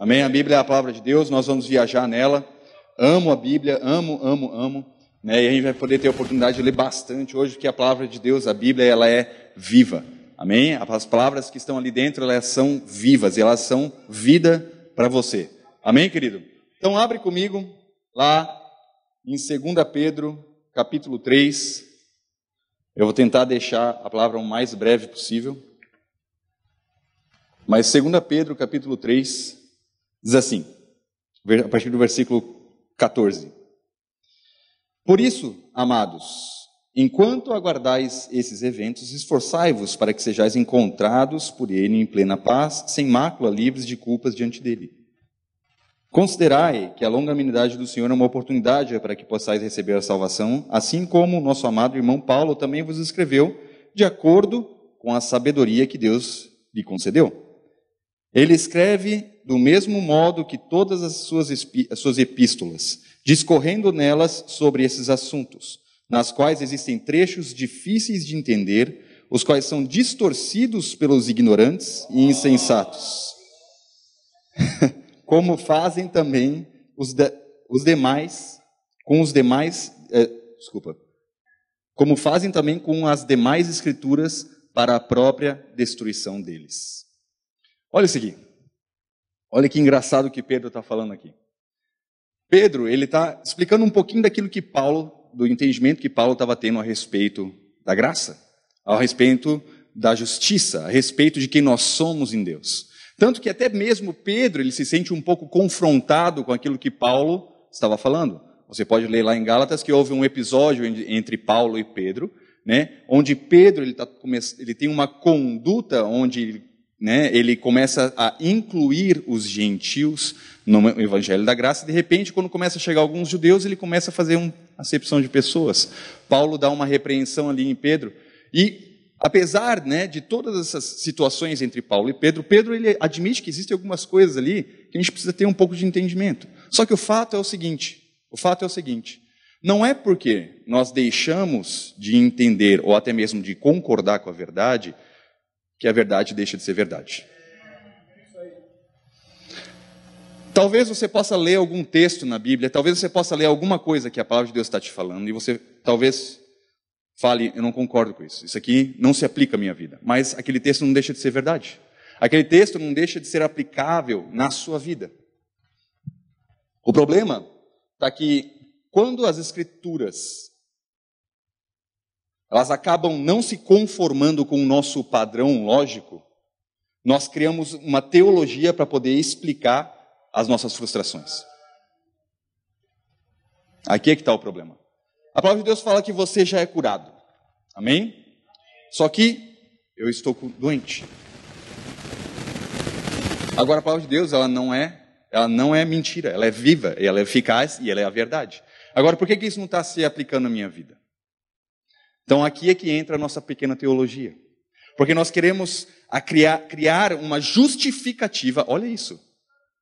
Amém? A Bíblia é a palavra de Deus, nós vamos viajar nela. Amo a Bíblia, amo, amo, amo. Né? E a gente vai poder ter a oportunidade de ler bastante hoje, porque a palavra de Deus, a Bíblia, ela é viva. Amém? As palavras que estão ali dentro, elas são vivas, e elas são vida para você. Amém, querido? Então abre comigo lá em 2 Pedro, capítulo 3. Eu vou tentar deixar a palavra o mais breve possível. Mas 2 Pedro, capítulo 3, diz assim, a partir do versículo 14. Por isso, amados, Enquanto aguardais esses eventos, esforçai-vos para que sejais encontrados por ele em plena paz, sem mácula, livres de culpas diante dele. Considerai que a longanimidade do Senhor é uma oportunidade para que possais receber a salvação, assim como o nosso amado irmão Paulo também vos escreveu, de acordo com a sabedoria que Deus lhe concedeu. Ele escreve do mesmo modo que todas as suas, as suas epístolas, discorrendo nelas sobre esses assuntos nas quais existem trechos difíceis de entender, os quais são distorcidos pelos ignorantes e insensatos. Como fazem também os, de, os demais, com os demais, é, desculpa, como fazem também com as demais escrituras para a própria destruição deles. Olha isso aqui. Olha que engraçado que Pedro está falando aqui. Pedro, ele está explicando um pouquinho daquilo que Paulo do entendimento que Paulo estava tendo a respeito da graça, a respeito da justiça, a respeito de quem nós somos em Deus. Tanto que até mesmo Pedro, ele se sente um pouco confrontado com aquilo que Paulo estava falando. Você pode ler lá em Gálatas que houve um episódio entre Paulo e Pedro, né, onde Pedro ele, tá, ele tem uma conduta onde né, ele começa a incluir os gentios no Evangelho da Graça, e de repente, quando começa a chegar alguns judeus, ele começa a fazer uma acepção de pessoas. Paulo dá uma repreensão ali em Pedro, e apesar né, de todas essas situações entre Paulo e Pedro, Pedro ele admite que existem algumas coisas ali que a gente precisa ter um pouco de entendimento. Só que o fato é o seguinte: o fato é o seguinte. Não é porque nós deixamos de entender ou até mesmo de concordar com a verdade que a verdade deixa de ser verdade. Talvez você possa ler algum texto na Bíblia, talvez você possa ler alguma coisa que a palavra de Deus está te falando, e você talvez fale, eu não concordo com isso, isso aqui não se aplica à minha vida. Mas aquele texto não deixa de ser verdade. Aquele texto não deixa de ser aplicável na sua vida. O problema está que quando as escrituras elas acabam não se conformando com o nosso padrão lógico, nós criamos uma teologia para poder explicar as nossas frustrações. Aqui é que está o problema. A palavra de Deus fala que você já é curado. Amém? Só que eu estou doente. Agora a palavra de Deus, ela não é, ela não é mentira, ela é viva, ela é eficaz e ela é a verdade. Agora, por que, que isso não está se aplicando na minha vida? Então aqui é que entra a nossa pequena teologia. Porque nós queremos criar, criar uma justificativa, olha isso.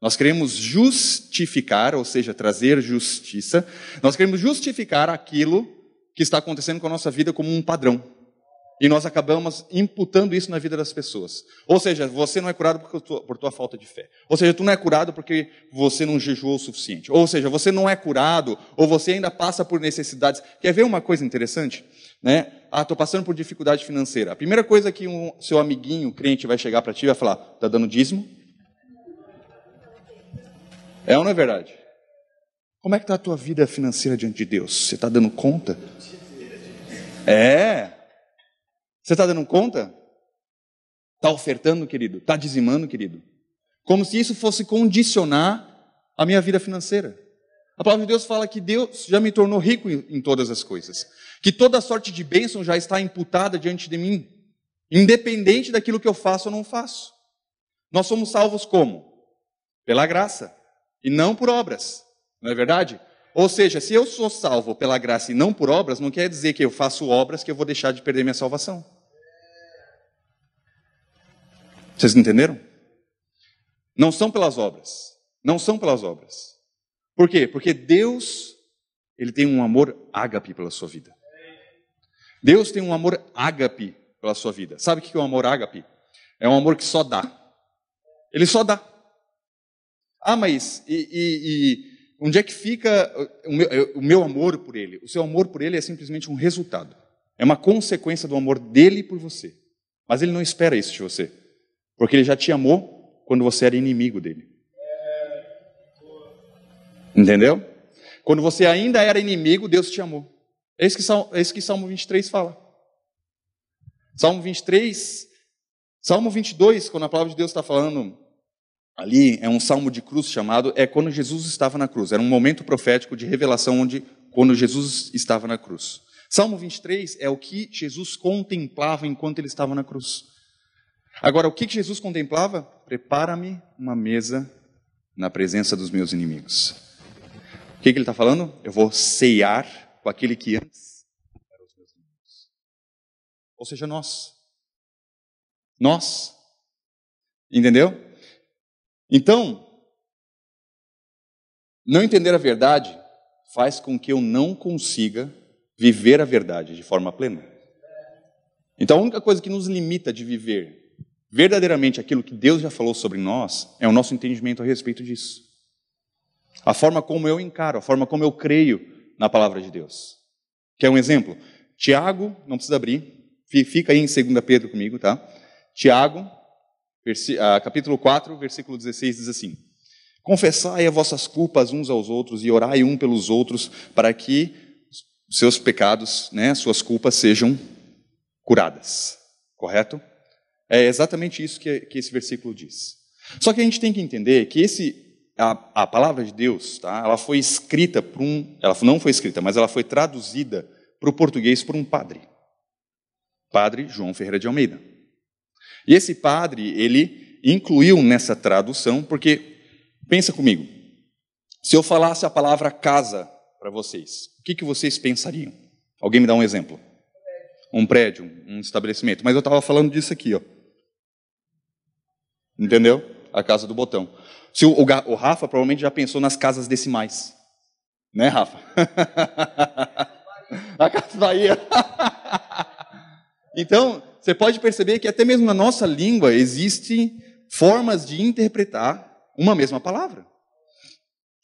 Nós queremos justificar, ou seja, trazer justiça. Nós queremos justificar aquilo que está acontecendo com a nossa vida como um padrão. E nós acabamos imputando isso na vida das pessoas. Ou seja, você não é curado por tua, por tua falta de fé. Ou seja, tu não é curado porque você não jejuou o suficiente. Ou seja, você não é curado ou você ainda passa por necessidades. Quer ver uma coisa interessante? Né? Ah, estou passando por dificuldade financeira. A primeira coisa que um seu amiguinho crente vai chegar para ti vai falar: está dando dízimo? É ou não é verdade? Como é que está a tua vida financeira diante de Deus? Você está dando conta? É. Você está dando conta? Está ofertando, querido? Está dizimando, querido? Como se isso fosse condicionar a minha vida financeira. A palavra de Deus fala que Deus já me tornou rico em, todas as coisas. Que toda sorte de bênção já está imputada diante de mim. Independente daquilo que eu faço ou não faço. Nós somos salvos como? Pela graça. E não por obras. Não é verdade? Ou seja, se eu sou salvo pela graça e não por obras, não quer dizer que eu faço obras que eu vou deixar de perder minha salvação. Vocês entenderam? Não são pelas obras. Não são pelas obras. Por quê? Porque Deus, ele tem um amor ágape pela sua vida. Deus tem um amor ágape pela sua vida. Sabe o que é o um amor ágape? É um amor que só dá. Ele só dá. Ah, mas e, e, e onde é que fica o meu, o meu amor por ele? O seu amor por ele é simplesmente um resultado. É uma consequência do amor dele por você. Mas ele não espera isso de você. Porque ele já te amou quando você era inimigo dele. Entendeu? Quando você ainda era inimigo, Deus te amou. É isso que Salmo, é isso que Salmo 23 fala. Salmo 23, Salmo 22, quando a palavra de Deus está falando ali, é um salmo de cruz chamado, é quando Jesus estava na cruz. Era um momento profético de revelação onde, quando Jesus estava na cruz. Salmo 23 é o que Jesus contemplava enquanto ele estava na cruz. Agora, o que Jesus contemplava? Prepara-me uma mesa na presença dos meus inimigos. O que, ele está falando? Eu vou ceiar com aquele que antes era os meus inimigos. Ou seja, nós. Nós. Entendeu? Então, não entender a verdade faz com que eu não consiga viver a verdade de forma plena. Então, a única coisa que nos limita de viver verdadeiramente aquilo que Deus já falou sobre nós é o nosso entendimento a respeito disso. A forma como eu encaro, a forma como eu creio na palavra de Deus. Quer um exemplo? Tiago, não precisa abrir, fica aí em 2 Pedro comigo, tá? Tiago, ah, capítulo 4, versículo 16 diz assim: Confessai as vossas culpas uns aos outros e orai um pelos outros para que seus pecados, né, suas culpas sejam curadas. Correto? É exatamente isso que, que esse versículo diz. Só que a gente tem que entender que esse a, a palavra de Deus, tá? Ela foi escrita por um, ela não foi escrita, mas ela foi traduzida para o português por um padre, padre João Ferreira de Almeida. E esse padre ele incluiu nessa tradução porque pensa comigo, se eu falasse a palavra casa para vocês, o que, que vocês pensariam? Alguém me dá um exemplo? Um prédio, um estabelecimento. Mas eu estava falando disso aqui, ó. Entendeu? A casa do botão. Se o, o, Rafa provavelmente já pensou nas casas decimais. Né, Rafa? a casa Bahia. então, você pode perceber que até mesmo na nossa língua existem formas de interpretar uma mesma palavra.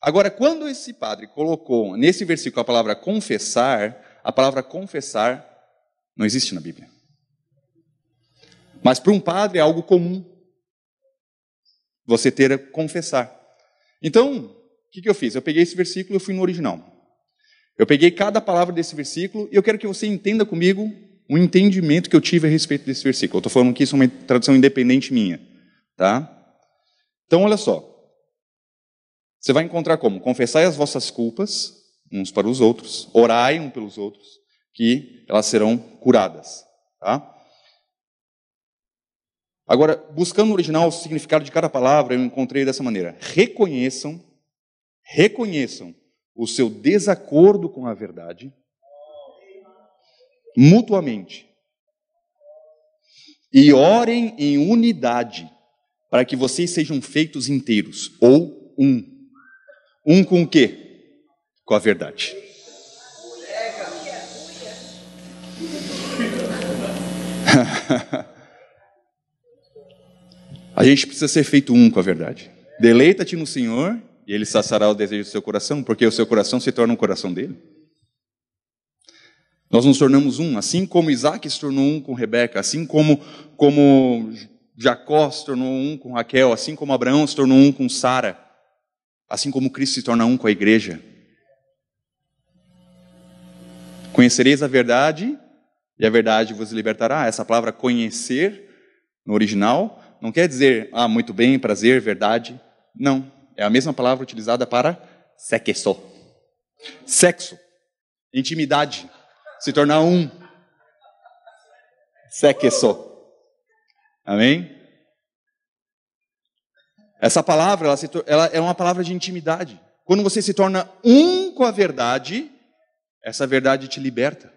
Agora, quando esse padre colocou nesse versículo a palavra confessar, a palavra confessar não existe na Bíblia. Mas para um padre é algo comum você ter a confessar. Então, o que, eu fiz? Eu peguei esse versículo e fui no original. Eu peguei cada palavra desse versículo e eu quero que você entenda comigo o entendimento que eu tive a respeito desse versículo. Eu estou falando que isso é uma tradução independente minha. Tá? Então, olha só. Você vai encontrar como? Confessai as vossas culpas uns para os outros, orai um pelos outros, que elas serão curadas. Tá? Agora, buscando no original o significado de cada palavra, eu encontrei dessa maneira: reconheçam, reconheçam o seu desacordo com a verdade mutuamente e orem em unidade para que vocês sejam feitos inteiros ou um. Um com o quê? Com a verdade. A gente precisa ser feito um com a verdade. Deleita-te no Senhor e Ele saciará o desejo do seu coração, porque o seu coração se torna um coração dele. Nós nos tornamos um, assim como Isaac se tornou um com Rebeca, assim como, como Jacó se tornou um com Raquel, assim como Abraão se tornou um com Sara, assim como Cristo se torna um com a igreja. Conhecereis a verdade e a verdade vos libertará. Essa palavra conhecer, no original, não quer dizer, ah, muito bem, prazer, verdade. Não. É a mesma palavra utilizada para sexo. Sexo. Intimidade. Se tornar um. Sexo. Amém? Essa palavra, ela, se, ela é uma palavra de intimidade. Quando você se torna um com a verdade, essa verdade te liberta.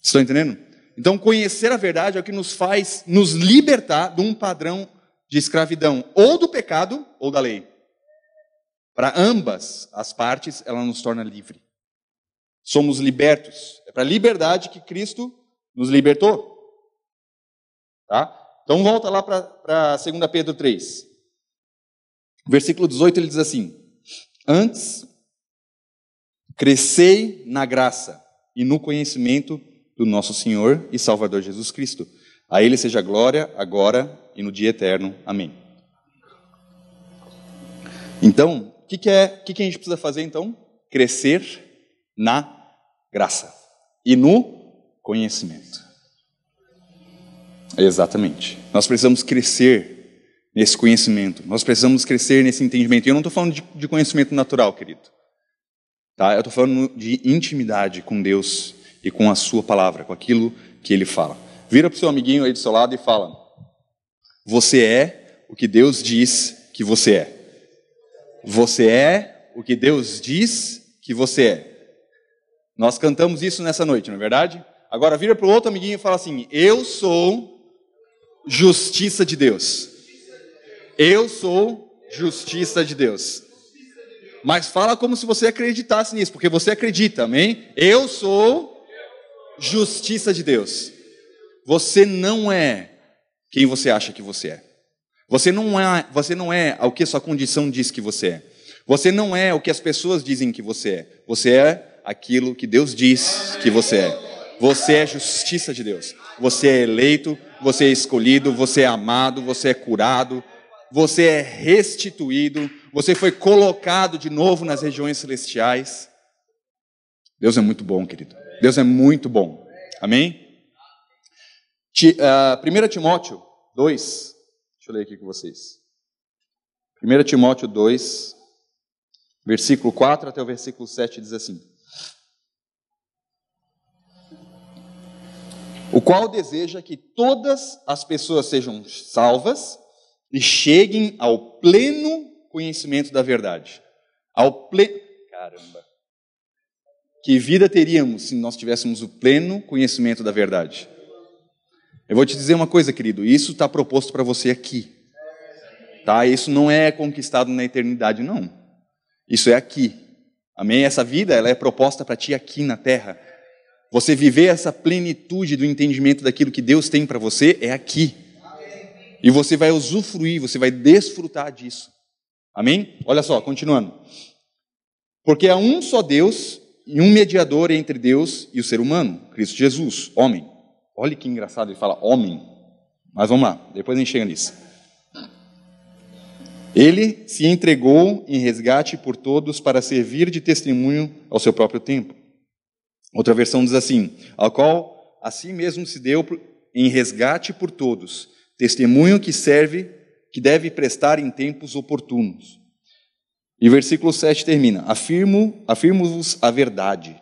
Estão entendendo? Então, conhecer a verdade é o que nos faz nos libertar de um padrão de escravidão, ou do pecado ou da lei. Para ambas as partes, ela nos torna livre. Somos libertos. É para a liberdade que Cristo nos libertou. Tá? Então volta lá para 2 Pedro 3. Versículo 18 ele diz assim: Antes, crescei na graça e no conhecimento do nosso Senhor e Salvador Jesus Cristo. A Ele seja glória, agora e no dia eterno. Amém. Então, o que, que, é, que, que a gente precisa fazer então? Crescer na graça e no conhecimento. Exatamente. Nós precisamos crescer nesse conhecimento. Nós precisamos crescer nesse entendimento. E eu não estou falando de, de, conhecimento natural, querido. Tá? Eu estou falando de intimidade com Deus e com a Sua palavra, com aquilo que Ele fala. Vira para o seu amiguinho aí do seu lado e fala: Você é o que Deus diz que você é. Você é o que Deus diz que você é. Nós cantamos isso nessa noite, não é verdade? Agora vira para o outro amiguinho e fala assim: Eu sou justiça de Deus. Eu sou justiça de Deus. Mas fala como se você acreditasse nisso, porque você acredita, amém? Eu sou justiça de Deus. Você não é quem você acha que você é. Você não é, você não é o que sua condição diz que você é. Você não é o que as pessoas dizem que você é. Você é aquilo que Deus diz que você é. Você é justiça de Deus. Você é eleito, você é escolhido, você é amado, você é curado, você é restituído, você foi colocado de novo nas regiões celestiais. Deus é muito bom, querido. Deus é muito bom. Amém? 1 ah, Timóteo 2, deixa eu ler aqui com vocês. 1 Timóteo 2, versículo 4 até o versículo 7 diz assim: O qual deseja que todas as pessoas sejam salvas e cheguem ao pleno conhecimento da verdade. Ao pleno. Caramba! Que vida teríamos se nós tivéssemos o pleno conhecimento da verdade? Eu vou te dizer uma coisa, querido, isso está proposto para você aqui. Tá? Isso não é conquistado na eternidade, não. Isso é aqui. Amém? Essa vida ela é proposta para ti aqui na terra. Você viver essa plenitude do entendimento daquilo que Deus tem para você é aqui. E você vai usufruir, você vai desfrutar disso. Amém? Olha só, continuando. Porque há um só Deus e um mediador entre Deus e o ser humano, Cristo Jesus, homem Olha que engraçado, ele fala homem. Mas vamos lá, depois a gente chega nisso. Ele se entregou em resgate por todos para servir de testemunho ao seu próprio tempo. Outra versão diz assim: ao qual a si mesmo se deu em resgate por todos, testemunho que serve, que deve prestar em tempos oportunos. E versículo 7 termina: Afirmo, afirmo-vos a verdade,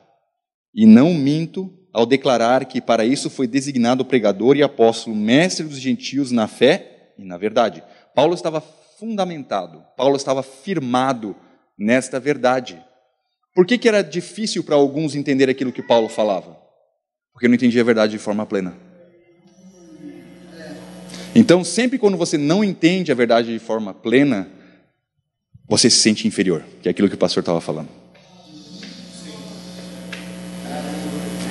e não minto ao declarar que para isso foi designado pregador e apóstolo, mestre dos gentios na fé e na verdade. Paulo estava fundamentado, Paulo estava firmado nesta verdade. Por que, que era difícil para alguns entender aquilo que Paulo falava? Porque não entendia a verdade de forma plena. Então, sempre quando você não entende a verdade de forma plena, você se sente inferior, que é aquilo que o pastor estava falando.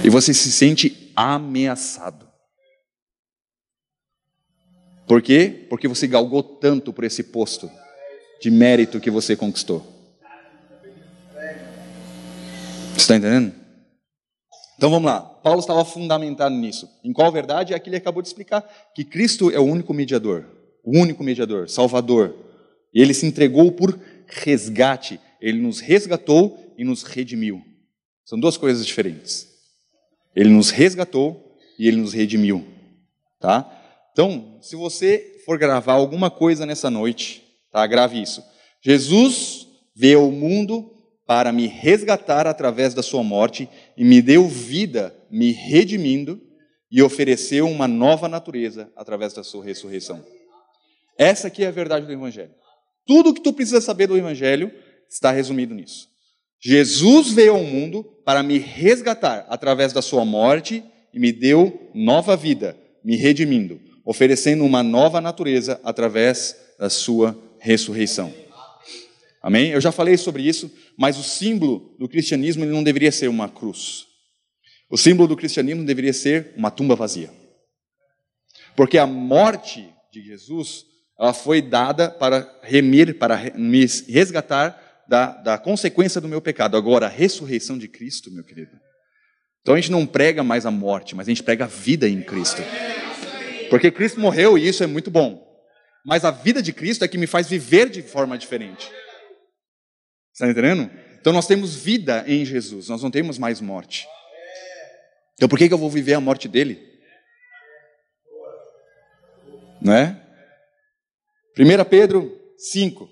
E você se sente ameaçado. Por quê? Porque você galgou tanto por esse posto de mérito que você conquistou. Você está entendendo? Então vamos lá. Paulo estava fundamentado nisso. Em qual verdade? É que ele acabou de explicar que Cristo é o único mediador, o único mediador, Salvador. E ele se entregou por resgate. Ele nos resgatou e nos redimiu. São duas coisas diferentes. Ele nos resgatou e ele nos redimiu, tá? Então, se você for gravar alguma coisa nessa noite, tá? Grave isso. Jesus veio ao mundo para me resgatar através da sua morte e me deu vida, me redimindo e ofereceu uma nova natureza através da sua ressurreição. Essa aqui é a verdade do evangelho. Tudo o que tu precisa saber do evangelho está resumido nisso. Jesus veio ao mundo para me resgatar através da sua morte e me deu nova vida, me redimindo, oferecendo uma nova natureza através da sua ressurreição. Amém? Eu já falei sobre isso, mas o símbolo do cristianismo não deveria ser uma cruz. O símbolo do cristianismo deveria ser uma tumba vazia. Porque a morte de Jesus, ela foi dada para remir, para me resgatar da, da consequência do meu pecado. Agora, a ressurreição de Cristo, meu querido. Então a gente não prega mais a morte, mas a gente prega a vida em Cristo. Porque Cristo morreu e isso é muito bom. Mas a vida de Cristo é que me faz viver de forma diferente. Está entendendo? Então nós temos vida em Jesus, nós não temos mais morte. Então por que, que eu vou viver a morte dele? Não é? 1 Pedro 5.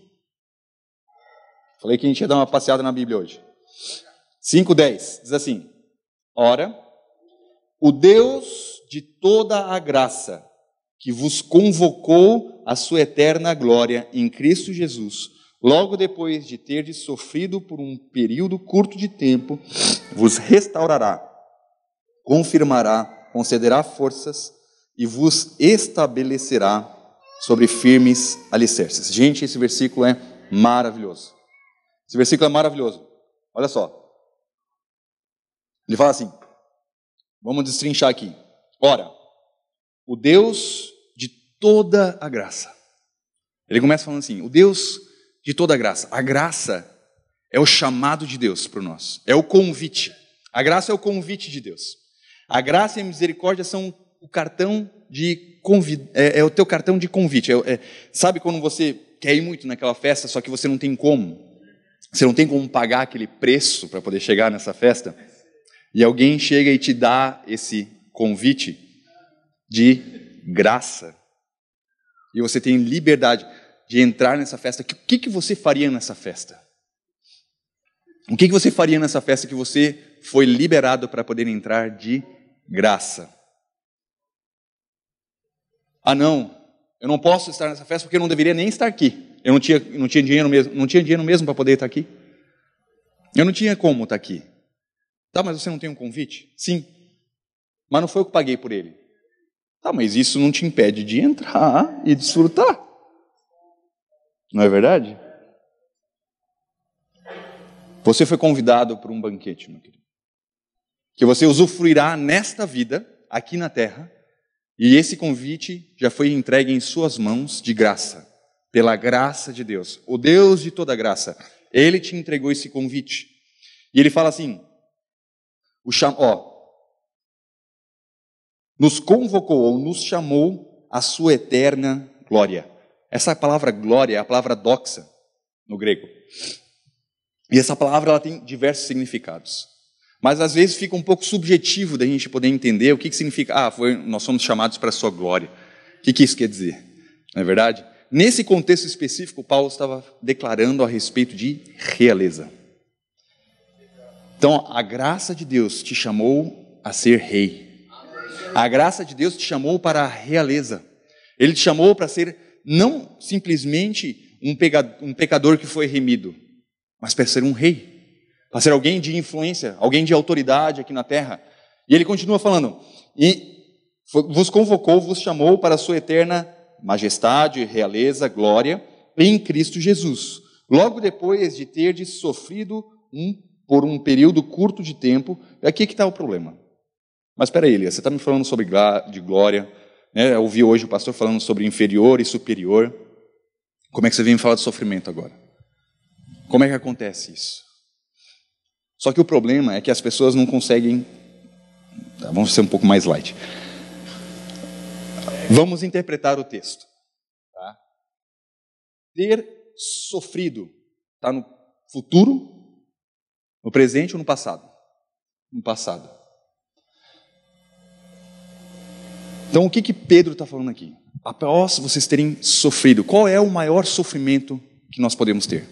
Falei que a gente ia dar uma passeada na Bíblia hoje. 5,10 diz assim: Ora, o Deus de toda a graça, que vos convocou à sua eterna glória em Cristo Jesus, logo depois de terdes sofrido por um período curto de tempo, vos restaurará, confirmará, concederá forças e vos estabelecerá sobre firmes alicerces. Gente, esse versículo é maravilhoso. Esse versículo é maravilhoso. Olha só. Ele fala assim: vamos destrinchar aqui. Ora, o Deus de toda a graça. Ele começa falando assim: o Deus de toda a graça. A graça é o chamado de Deus para nós, é o convite. A graça é o convite de Deus. A graça e a misericórdia são o cartão de convite, é, é, o teu cartão de convite. É, é, sabe quando você quer ir muito naquela festa, só que você não tem como? Você não tem como pagar aquele preço para poder chegar nessa festa? E alguém chega e te dá esse convite de graça. E você tem liberdade de entrar nessa festa. O que, que você faria nessa festa? O que, que você faria nessa festa que você foi liberado para poder entrar de graça? Ah, não, eu não posso estar nessa festa porque eu não deveria nem estar aqui. Eu não tinha, não tinha dinheiro mesmo, não tinha dinheiro mesmo para poder estar aqui. Eu não tinha como estar aqui. Tá, mas você não tem um convite? Sim. Mas não foi eu que paguei por ele. Tá, mas isso não te impede de entrar e desfrutar. Não é verdade? Você foi convidado para um banquete, meu querido. Que você usufruirá nesta vida, aqui na terra, e esse convite já foi entregue em suas mãos de graça, pela graça de Deus. O Deus de toda graça, ele te entregou esse convite. E ele fala assim: o cham... Ó, nos convocou ou nos chamou à sua eterna glória. Essa palavra glória é a palavra doxa no grego. E essa palavra ela tem diversos significados. Mas às vezes fica um pouco subjetivo da gente poder entender o que, que significa, ah, foi, nós somos chamados para a sua glória. O que, que isso quer dizer? Não é verdade? Nesse contexto específico, Paulo estava declarando a respeito de realeza. Então, a graça de Deus te chamou a ser rei. A graça de Deus te chamou para a realeza. Ele te chamou para ser não simplesmente um, pecador que foi remido, mas para ser um rei, para ser alguém de influência, alguém de autoridade aqui na terra. E ele continua falando: e vos convocou, vos chamou para a sua eterna majestade, realeza, glória em Cristo Jesus. Logo depois de ter sofrido um por um período curto de tempo, é aqui que está o problema. Mas espera aí, você está me falando sobre de glória, né? eu ouvi hoje o pastor falando sobre inferior e superior. Como é que você vem me falar de sofrimento agora? Como é que acontece isso? Só que o problema é que as pessoas não conseguem. Tá, vamos ser um pouco mais light. Vamos interpretar o texto. Tá? Ter sofrido está no futuro no presente ou no passado? No passado. Então, o que, que Pedro está falando aqui? Após vocês terem sofrido, qual é o maior sofrimento que nós podemos ter?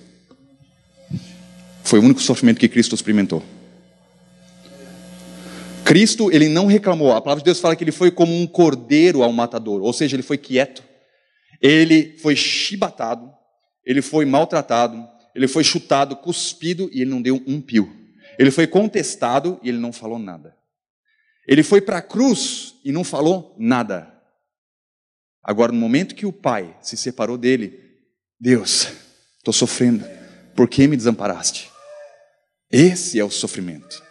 Foi o único sofrimento que Cristo experimentou. Cristo, ele não reclamou. A palavra de Deus fala que ele foi como um cordeiro ao matador, ou seja, ele foi quieto. Ele foi chibatado, ele foi maltratado, ele foi chutado, cuspido e ele não deu um pio. Ele foi contestado e ele não falou nada. Ele foi para a cruz e não falou nada. Agora, no momento que o pai se separou dele, Deus, estou sofrendo, por que me desamparaste? Esse é o sofrimento.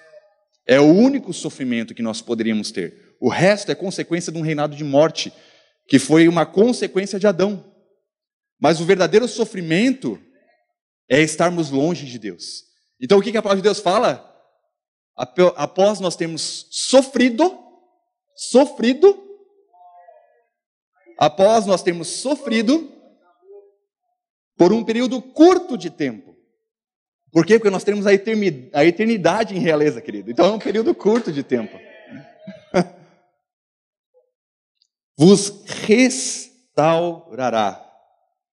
É o único sofrimento que nós poderíamos ter. O resto é consequência de um reinado de morte que foi uma consequência de Adão. Mas o verdadeiro sofrimento é estarmos longe de Deus. Então o que a palavra de Deus fala? Após nós termos sofrido, sofrido, após nós termos sofrido por um período curto de tempo. Por quê? Porque nós temos a eternidade em realeza, querido. Então é um período curto de tempo. Vos restaurará.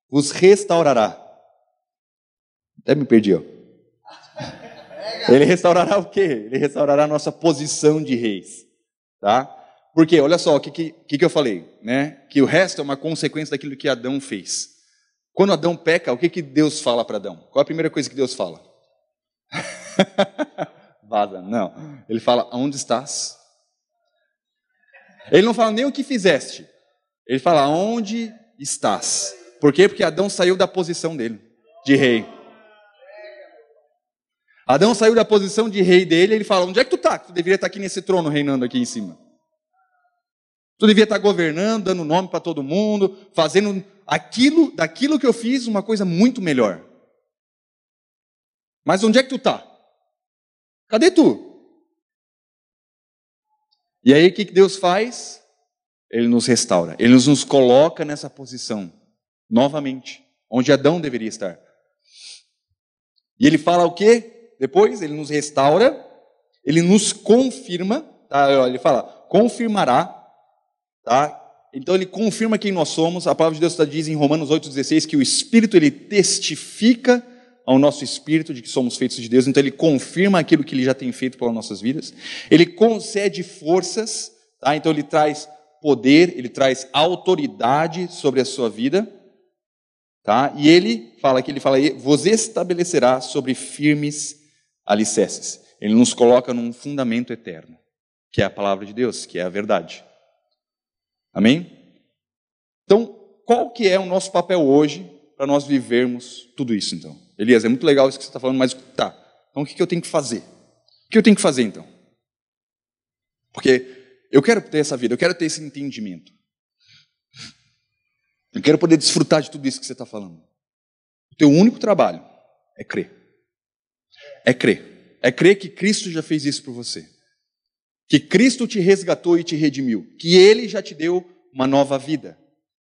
Vos restaurará. Até me perdi, ó. Ele restaurará o quê? Ele restaurará a nossa posição de reis. Tá? Porque, olha só, o que, que, que eu falei? Né? Que o resto é uma consequência daquilo que Adão fez. Quando Adão peca, o que, que Deus fala para Adão? Qual é a primeira coisa que Deus fala? Vaza, não. Ele fala, onde estás? Ele não fala nem o que fizeste. Ele fala, onde estás? Por quê? Porque Adão saiu da posição dele, de rei. Adão saiu da posição de rei dele, ele fala: onde é que tu está? Tu deveria estar aqui nesse trono reinando aqui em cima. Tu devia estar governando, dando nome para todo mundo, fazendo aquilo, daquilo que eu fiz, uma coisa muito melhor. Mas onde é que tu está? Cadê tu? E aí o que Deus faz? Ele nos restaura, ele nos coloca nessa posição, novamente, onde Adão deveria estar. E ele fala o quê? depois ele nos restaura, ele nos confirma, tá? ele fala, confirmará, tá? Então ele confirma quem nós somos. A palavra de Deus diz em Romanos 8,16 que o Espírito ele testifica ao nosso espírito de que somos feitos de Deus, então ele confirma aquilo que ele já tem feito pelas nossas vidas. Ele concede forças, tá? Então ele traz poder, ele traz autoridade sobre a sua vida. Tá? E ele fala que ele fala, vos estabelecerá sobre firmes alicerces. Ele nos coloca num fundamento eterno, que é a palavra de Deus, que é a verdade. Amém? Então, qual que é o nosso papel hoje para nós vivermos tudo isso, então? Elias, é muito legal isso que você está falando, mas tá, então o que eu tenho que fazer? O que eu tenho que fazer, então? Porque eu quero ter essa vida, eu quero ter esse entendimento. Eu quero poder desfrutar de tudo isso que você está falando. O teu único trabalho é crer é crer. É crer que Cristo já fez isso por você. Que Cristo te resgatou e te redimiu. Que Ele já te deu uma nova vida.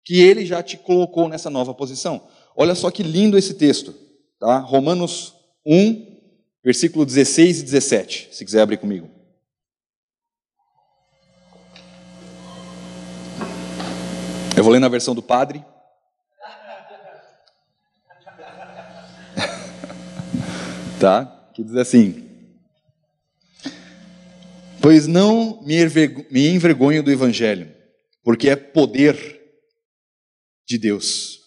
Que Ele já te colocou nessa nova posição. Olha só que lindo esse texto. Tá? Romanos 1, versículo 16 e 17. Se quiser abrir comigo. Eu vou ler na versão do padre. tá? que diz assim: Pois não me envergonho do Evangelho, porque é poder de Deus.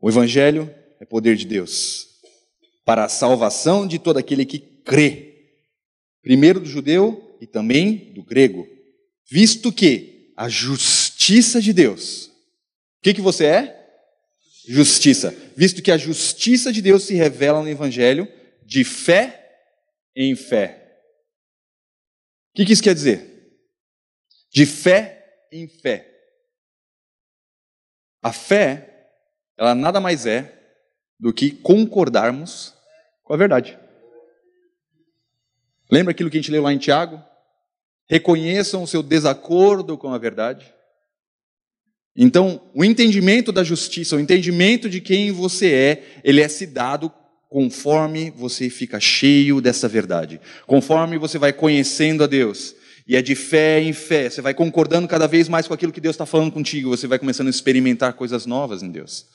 O Evangelho é poder de Deus para a salvação de todo aquele que crê, primeiro do judeu e também do grego, visto que a justiça de Deus. O que, que você é? Justiça. Visto que a justiça de Deus se revela no Evangelho de fé em fé. O que, que isso quer dizer? De fé em fé. A fé, ela nada mais é do que concordarmos com a verdade. Lembra aquilo que a gente leu lá em Tiago? Reconheçam o seu desacordo com a verdade. Então, o entendimento da justiça, o entendimento de quem você é, ele é se dado conforme você fica cheio dessa verdade, conforme você vai conhecendo a Deus, e é de fé em fé, você vai concordando cada vez mais com aquilo que Deus está falando contigo, você vai começando a experimentar coisas novas em Deus.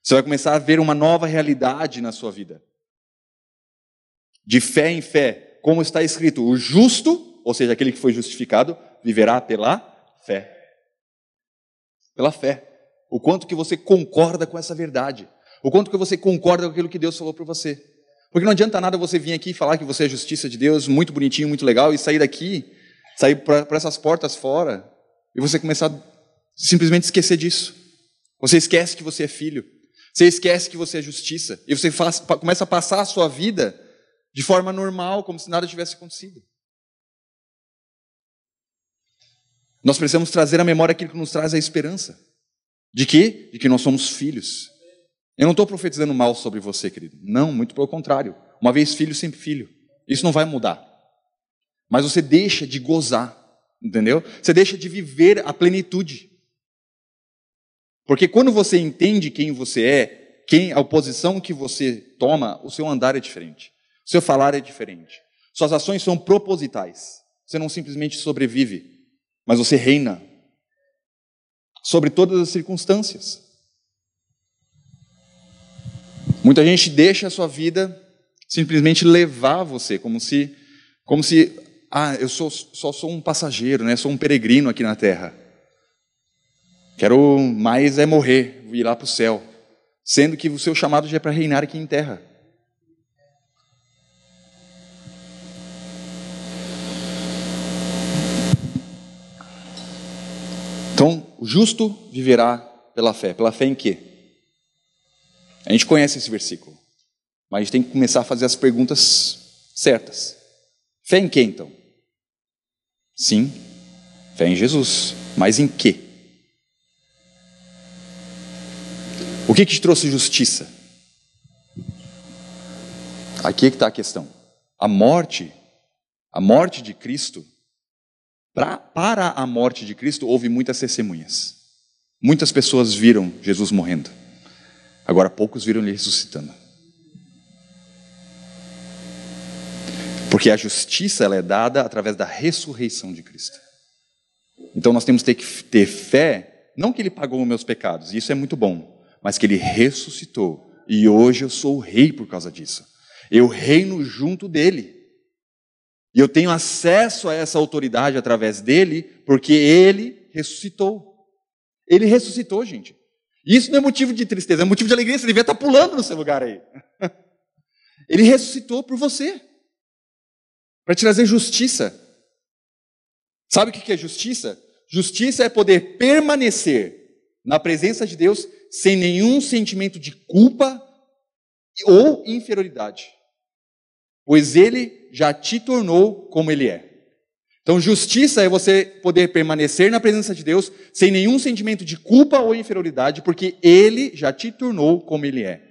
Você vai começar a ver uma nova realidade na sua vida. De fé em fé, como está escrito, o justo, ou seja, aquele que foi justificado, viverá pela fé. Pela fé. O quanto que você concorda com essa verdade. O quanto que você concorda com aquilo que Deus falou para você. Porque não adianta nada você vir aqui e falar que você é justiça de Deus, muito bonitinho, muito legal, e sair daqui, sair para essas portas fora, e você começar a simplesmente esquecer disso. Você esquece que você é filho. Você esquece que você é justiça. E você faz, começa a passar a sua vida de forma normal, como se nada tivesse acontecido. Nós precisamos trazer à memória aquilo que nos traz a esperança. De quê? De que nós somos filhos. Eu não estou profetizando mal sobre você, querido. Não, muito pelo contrário. Uma vez filho, sempre filho. Isso não vai mudar. Mas você deixa de gozar, entendeu? Você deixa de viver a plenitude. Porque quando você entende quem você é, quem a posição que você toma, o seu andar é diferente. O seu falar é diferente. Suas ações são propositais. Você não simplesmente sobrevive, mas você reina sobre todas as circunstâncias. Muita gente deixa a sua vida simplesmente levar você, como se, como se, ah, eu sou, só sou um passageiro, né? Sou um peregrino aqui na Terra. Quero mais é morrer, ir lá para o céu, sendo que o seu chamado já é para reinar aqui em Terra. Então, o justo viverá pela fé. Pela fé em quê? A gente conhece esse versículo, mas a gente tem que começar a fazer as perguntas certas. Fé em quê, então? Sim, fé em Jesus. Mas em quê? O que, que te trouxe justiça? Aqui é que está a questão. A morte, a morte de Cristo Pra, para a morte de Cristo, houve muitas testemunhas. Muitas pessoas viram Jesus morrendo. Agora, poucos viram ele ressuscitando. Porque a justiça ela é dada através da ressurreição de Cristo. Então nós temos que ter fé, não que ele pagou os meus pecados, isso é muito bom, mas que ele ressuscitou. E hoje eu sou rei por causa disso. Eu reino junto dele. E eu tenho acesso a essa autoridade através dele, porque ele ressuscitou. Ele ressuscitou, gente. Isso não é motivo de tristeza, é motivo de alegria. Você devia estar pulando no seu lugar aí. Ele ressuscitou por você para te trazer justiça. Sabe o que é justiça? Justiça é poder permanecer na presença de Deus sem nenhum sentimento de culpa ou inferioridade, pois Ele já te tornou como Ele é. Então, justiça é você poder permanecer na presença de Deus sem nenhum sentimento de culpa ou inferioridade, porque Ele já te tornou como Ele é.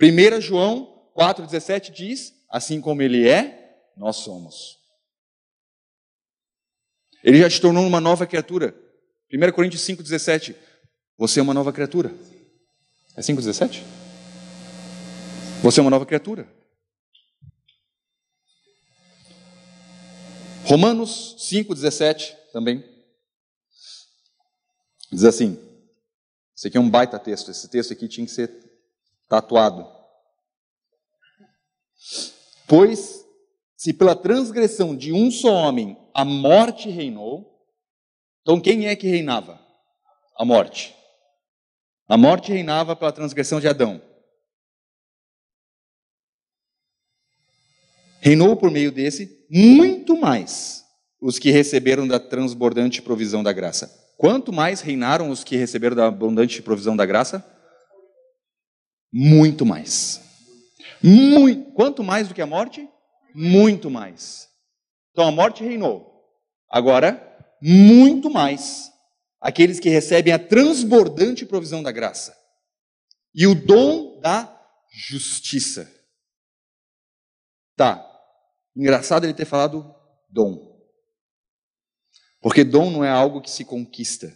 1 João 4,17 diz: Assim como Ele é, nós somos. Ele já te tornou uma nova criatura. 1 Coríntios 5,17: Você é uma nova criatura. É 5,17? Você é uma nova criatura. Romanos 5,17 também. Diz assim: esse aqui é um baita texto, esse texto aqui tinha que ser tatuado. Pois, se pela transgressão de um só homem a morte reinou, então quem é que reinava? A morte. A morte reinava pela transgressão de Adão. Reinou por meio desse muito mais os que receberam da transbordante provisão da graça. Quanto mais reinaram os que receberam da abundante provisão da graça? Muito mais. Muito. Quanto mais do que a morte? Muito mais. Então a morte reinou. Agora, muito mais aqueles que recebem a transbordante provisão da graça e o dom da justiça. Tá, Engraçado ele ter falado dom. Porque dom não é algo que se conquista,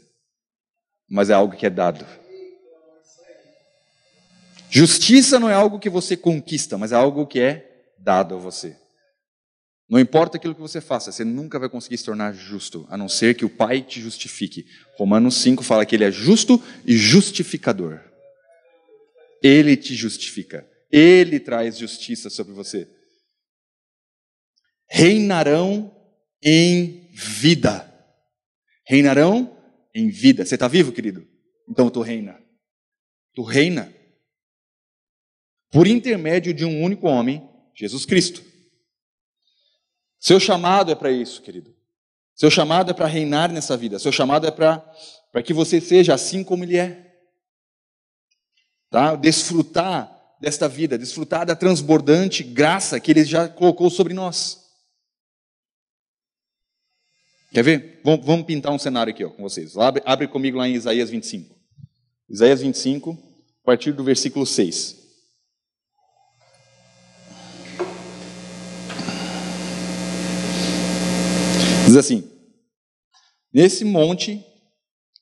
mas é algo que é dado. Justiça não é algo que você conquista, mas é algo que é dado a você. Não importa aquilo que você faça, você nunca vai conseguir se tornar justo, a não ser que o Pai te justifique. Romanos 5 fala que ele é justo e justificador. Ele te justifica. Ele traz justiça sobre você reinarão em vida. Reinarão em vida. Você está vivo, querido? Então tu reina. Tu reina. Por intermédio de um único homem, Jesus Cristo. Seu chamado é para isso, querido. Seu chamado é para reinar nessa vida. Seu chamado é para que você seja assim como Ele é. Tá? Desfrutar desta vida, desfrutar da transbordante graça que Ele já colocou sobre nós. Quer ver? Vamos pintar um cenário aqui ó, com vocês. Abre, abre comigo lá em Isaías 25. Isaías 25, a partir do versículo 6. Diz assim: Nesse monte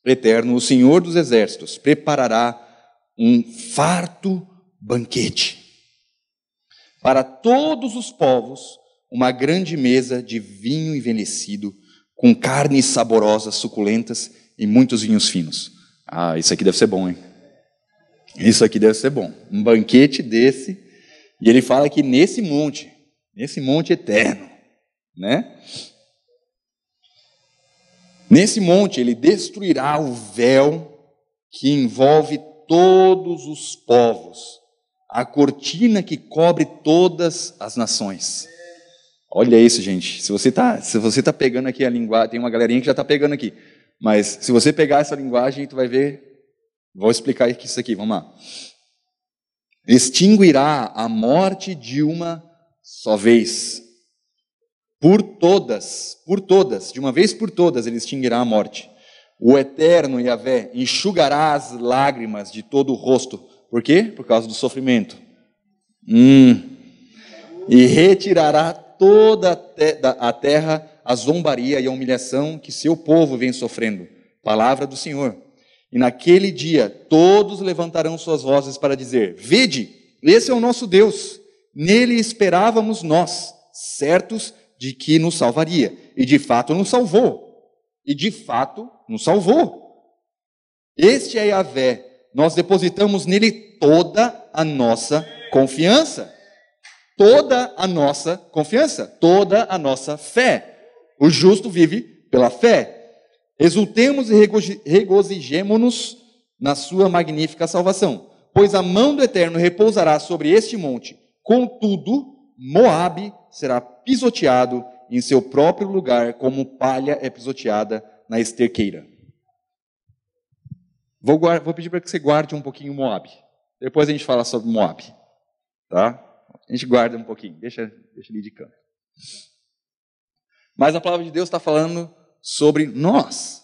eterno, o Senhor dos Exércitos preparará um farto banquete para todos os povos, uma grande mesa de vinho envelhecido com carnes saborosas, suculentas e muitos vinhos finos. Ah, isso aqui deve ser bom, hein? Isso aqui deve ser bom. Um banquete desse. E ele fala que nesse monte, nesse monte eterno, né? Nesse monte ele destruirá o véu que envolve todos os povos, a cortina que cobre todas as nações. Olha isso, gente. Se você está se você tá pegando aqui a linguagem, tem uma galerinha que já está pegando aqui. Mas se você pegar essa linguagem, tu vai ver. Vou explicar isso aqui, vamos lá. Extinguirá a morte de uma só vez. Por todas, por todas, de uma vez por todas, ele extinguirá a morte. O eterno Yahvé enxugará as lágrimas de todo o rosto. Por quê? Por causa do sofrimento. Hum. E retirará toda a terra a zombaria e a humilhação que seu povo vem sofrendo. Palavra do Senhor. E naquele dia todos levantarão suas vozes para dizer: Vede, esse é o nosso Deus, nele esperávamos nós, certos de que nos salvaria. E de fato nos salvou. E de fato nos salvou. Este é Yahvé. Nós depositamos nele toda a nossa confiança toda a nossa confiança, toda a nossa fé. O justo vive pela fé. Exultemos e regozijemo-nos na sua magnífica salvação, pois a mão do Eterno repousará sobre este monte. Contudo, Moabe será pisoteado em seu próprio lugar, como palha é pisoteada na esterqueira. Vou, vou pedir para que você guarde um pouquinho Moabe. Depois a gente fala sobre Moabe, tá? A gente guarda um pouquinho, deixa, deixa ali de canto. Mas a palavra de Deus está falando sobre nós.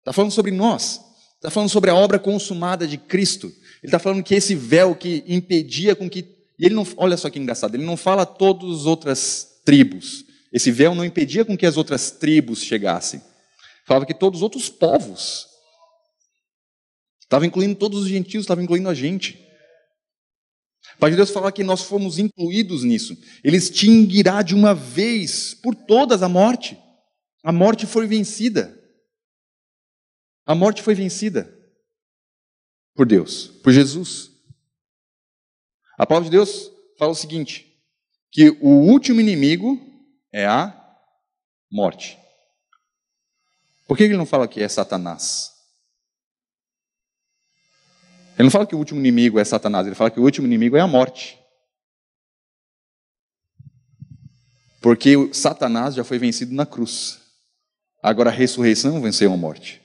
Está falando sobre nós. Está falando sobre a obra consumada de Cristo. Ele está falando que esse véu que impedia com que. Ele não. Olha só que engraçado, ele não fala todas as outras tribos. Esse véu não impedia com que as outras tribos chegassem. Falava que todos os outros povos. Estava incluindo todos os gentios, estava incluindo a gente. Pai Deus fala que nós fomos incluídos nisso. Ele extinguirá de uma vez por todas a morte. A morte foi vencida. A morte foi vencida por Deus, por Jesus. A palavra de Deus fala o seguinte: que o último inimigo é a morte. Por que ele não fala que é Satanás? Ele não fala que o último inimigo é Satanás, ele fala que o último inimigo é a morte. Porque Satanás já foi vencido na cruz. Agora a ressurreição venceu a morte.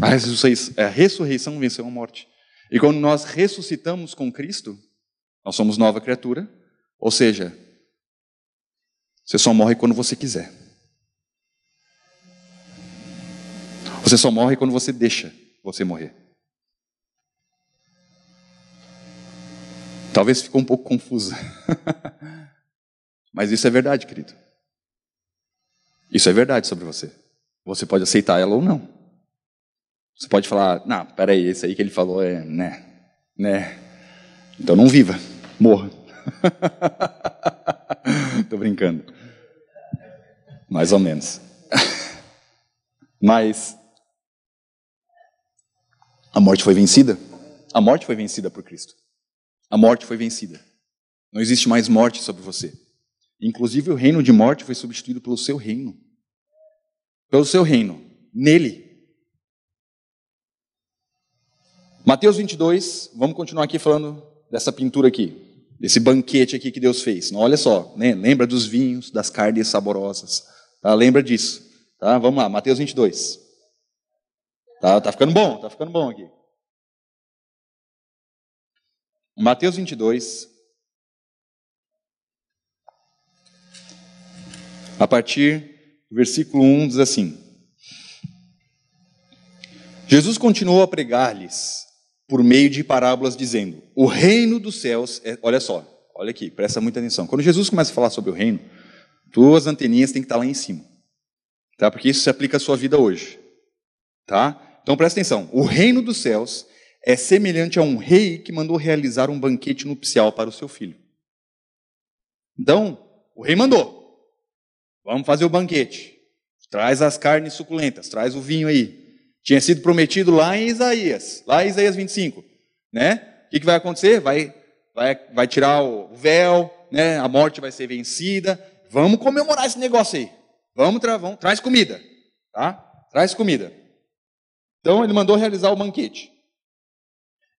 A ressurreição, a ressurreição venceu a morte. E quando nós ressuscitamos com Cristo, nós somos nova criatura. Ou seja, você só morre quando você quiser. Você só morre quando você deixa você morrer. Talvez ficou um pouco confusa. Mas isso é verdade, querido. Isso é verdade sobre você. Você pode aceitar ela ou não. Você pode falar, não, peraí, esse aí que ele falou é, né, né. Então não viva, morra. Estou brincando. Mais ou menos. Mas a morte foi vencida. A morte foi vencida por Cristo. A morte foi vencida. Não existe mais morte sobre você. Inclusive o reino de morte foi substituído pelo seu reino. Pelo seu reino. Nele. Mateus 22, vamos continuar aqui falando dessa pintura aqui, desse banquete aqui que Deus fez. Olha só, né? lembra dos vinhos, das carnes saborosas. Tá? Lembra disso. Tá? Vamos lá, Mateus 22. Tá, tá ficando bom, tá ficando bom aqui. Mateus 22, a partir do versículo 1, diz assim: Jesus continuou a pregar-lhes por meio de parábolas, dizendo: O reino dos céus é. Olha só, olha aqui, presta muita atenção. Quando Jesus começa a falar sobre o reino, tuas anteninhas têm que estar lá em cima, tá? Porque isso se aplica à sua vida hoje, tá? Então presta atenção. O reino dos céus é semelhante a um rei que mandou realizar um banquete nupcial para o seu filho. Então, o rei mandou. Vamos fazer o banquete. Traz as carnes suculentas, traz o vinho aí. Tinha sido prometido lá em Isaías, lá em Isaías 25, né? O que, que vai acontecer? Vai, vai, vai tirar o véu, né? A morte vai ser vencida. Vamos comemorar esse negócio aí. Vamos, tra vamos traz comida, tá? Traz comida. Então ele mandou realizar o banquete.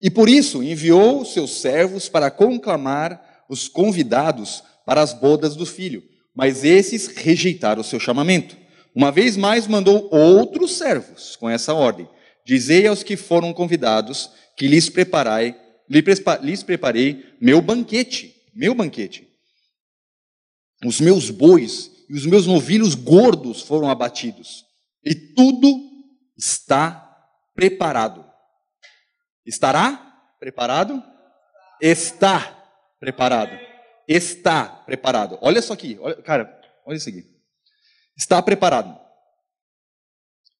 E por isso enviou seus servos para conclamar os convidados para as bodas do filho. Mas esses rejeitaram o seu chamamento. Uma vez mais mandou outros servos com essa ordem: Dizei aos que foram convidados que lhes preparai, lhes preparei meu banquete, meu banquete. Os meus bois e os meus novilhos gordos foram abatidos, e tudo está preparado. Estará preparado? Está preparado está preparado. Olha só aqui, olha, cara, olha isso aqui. Está preparado.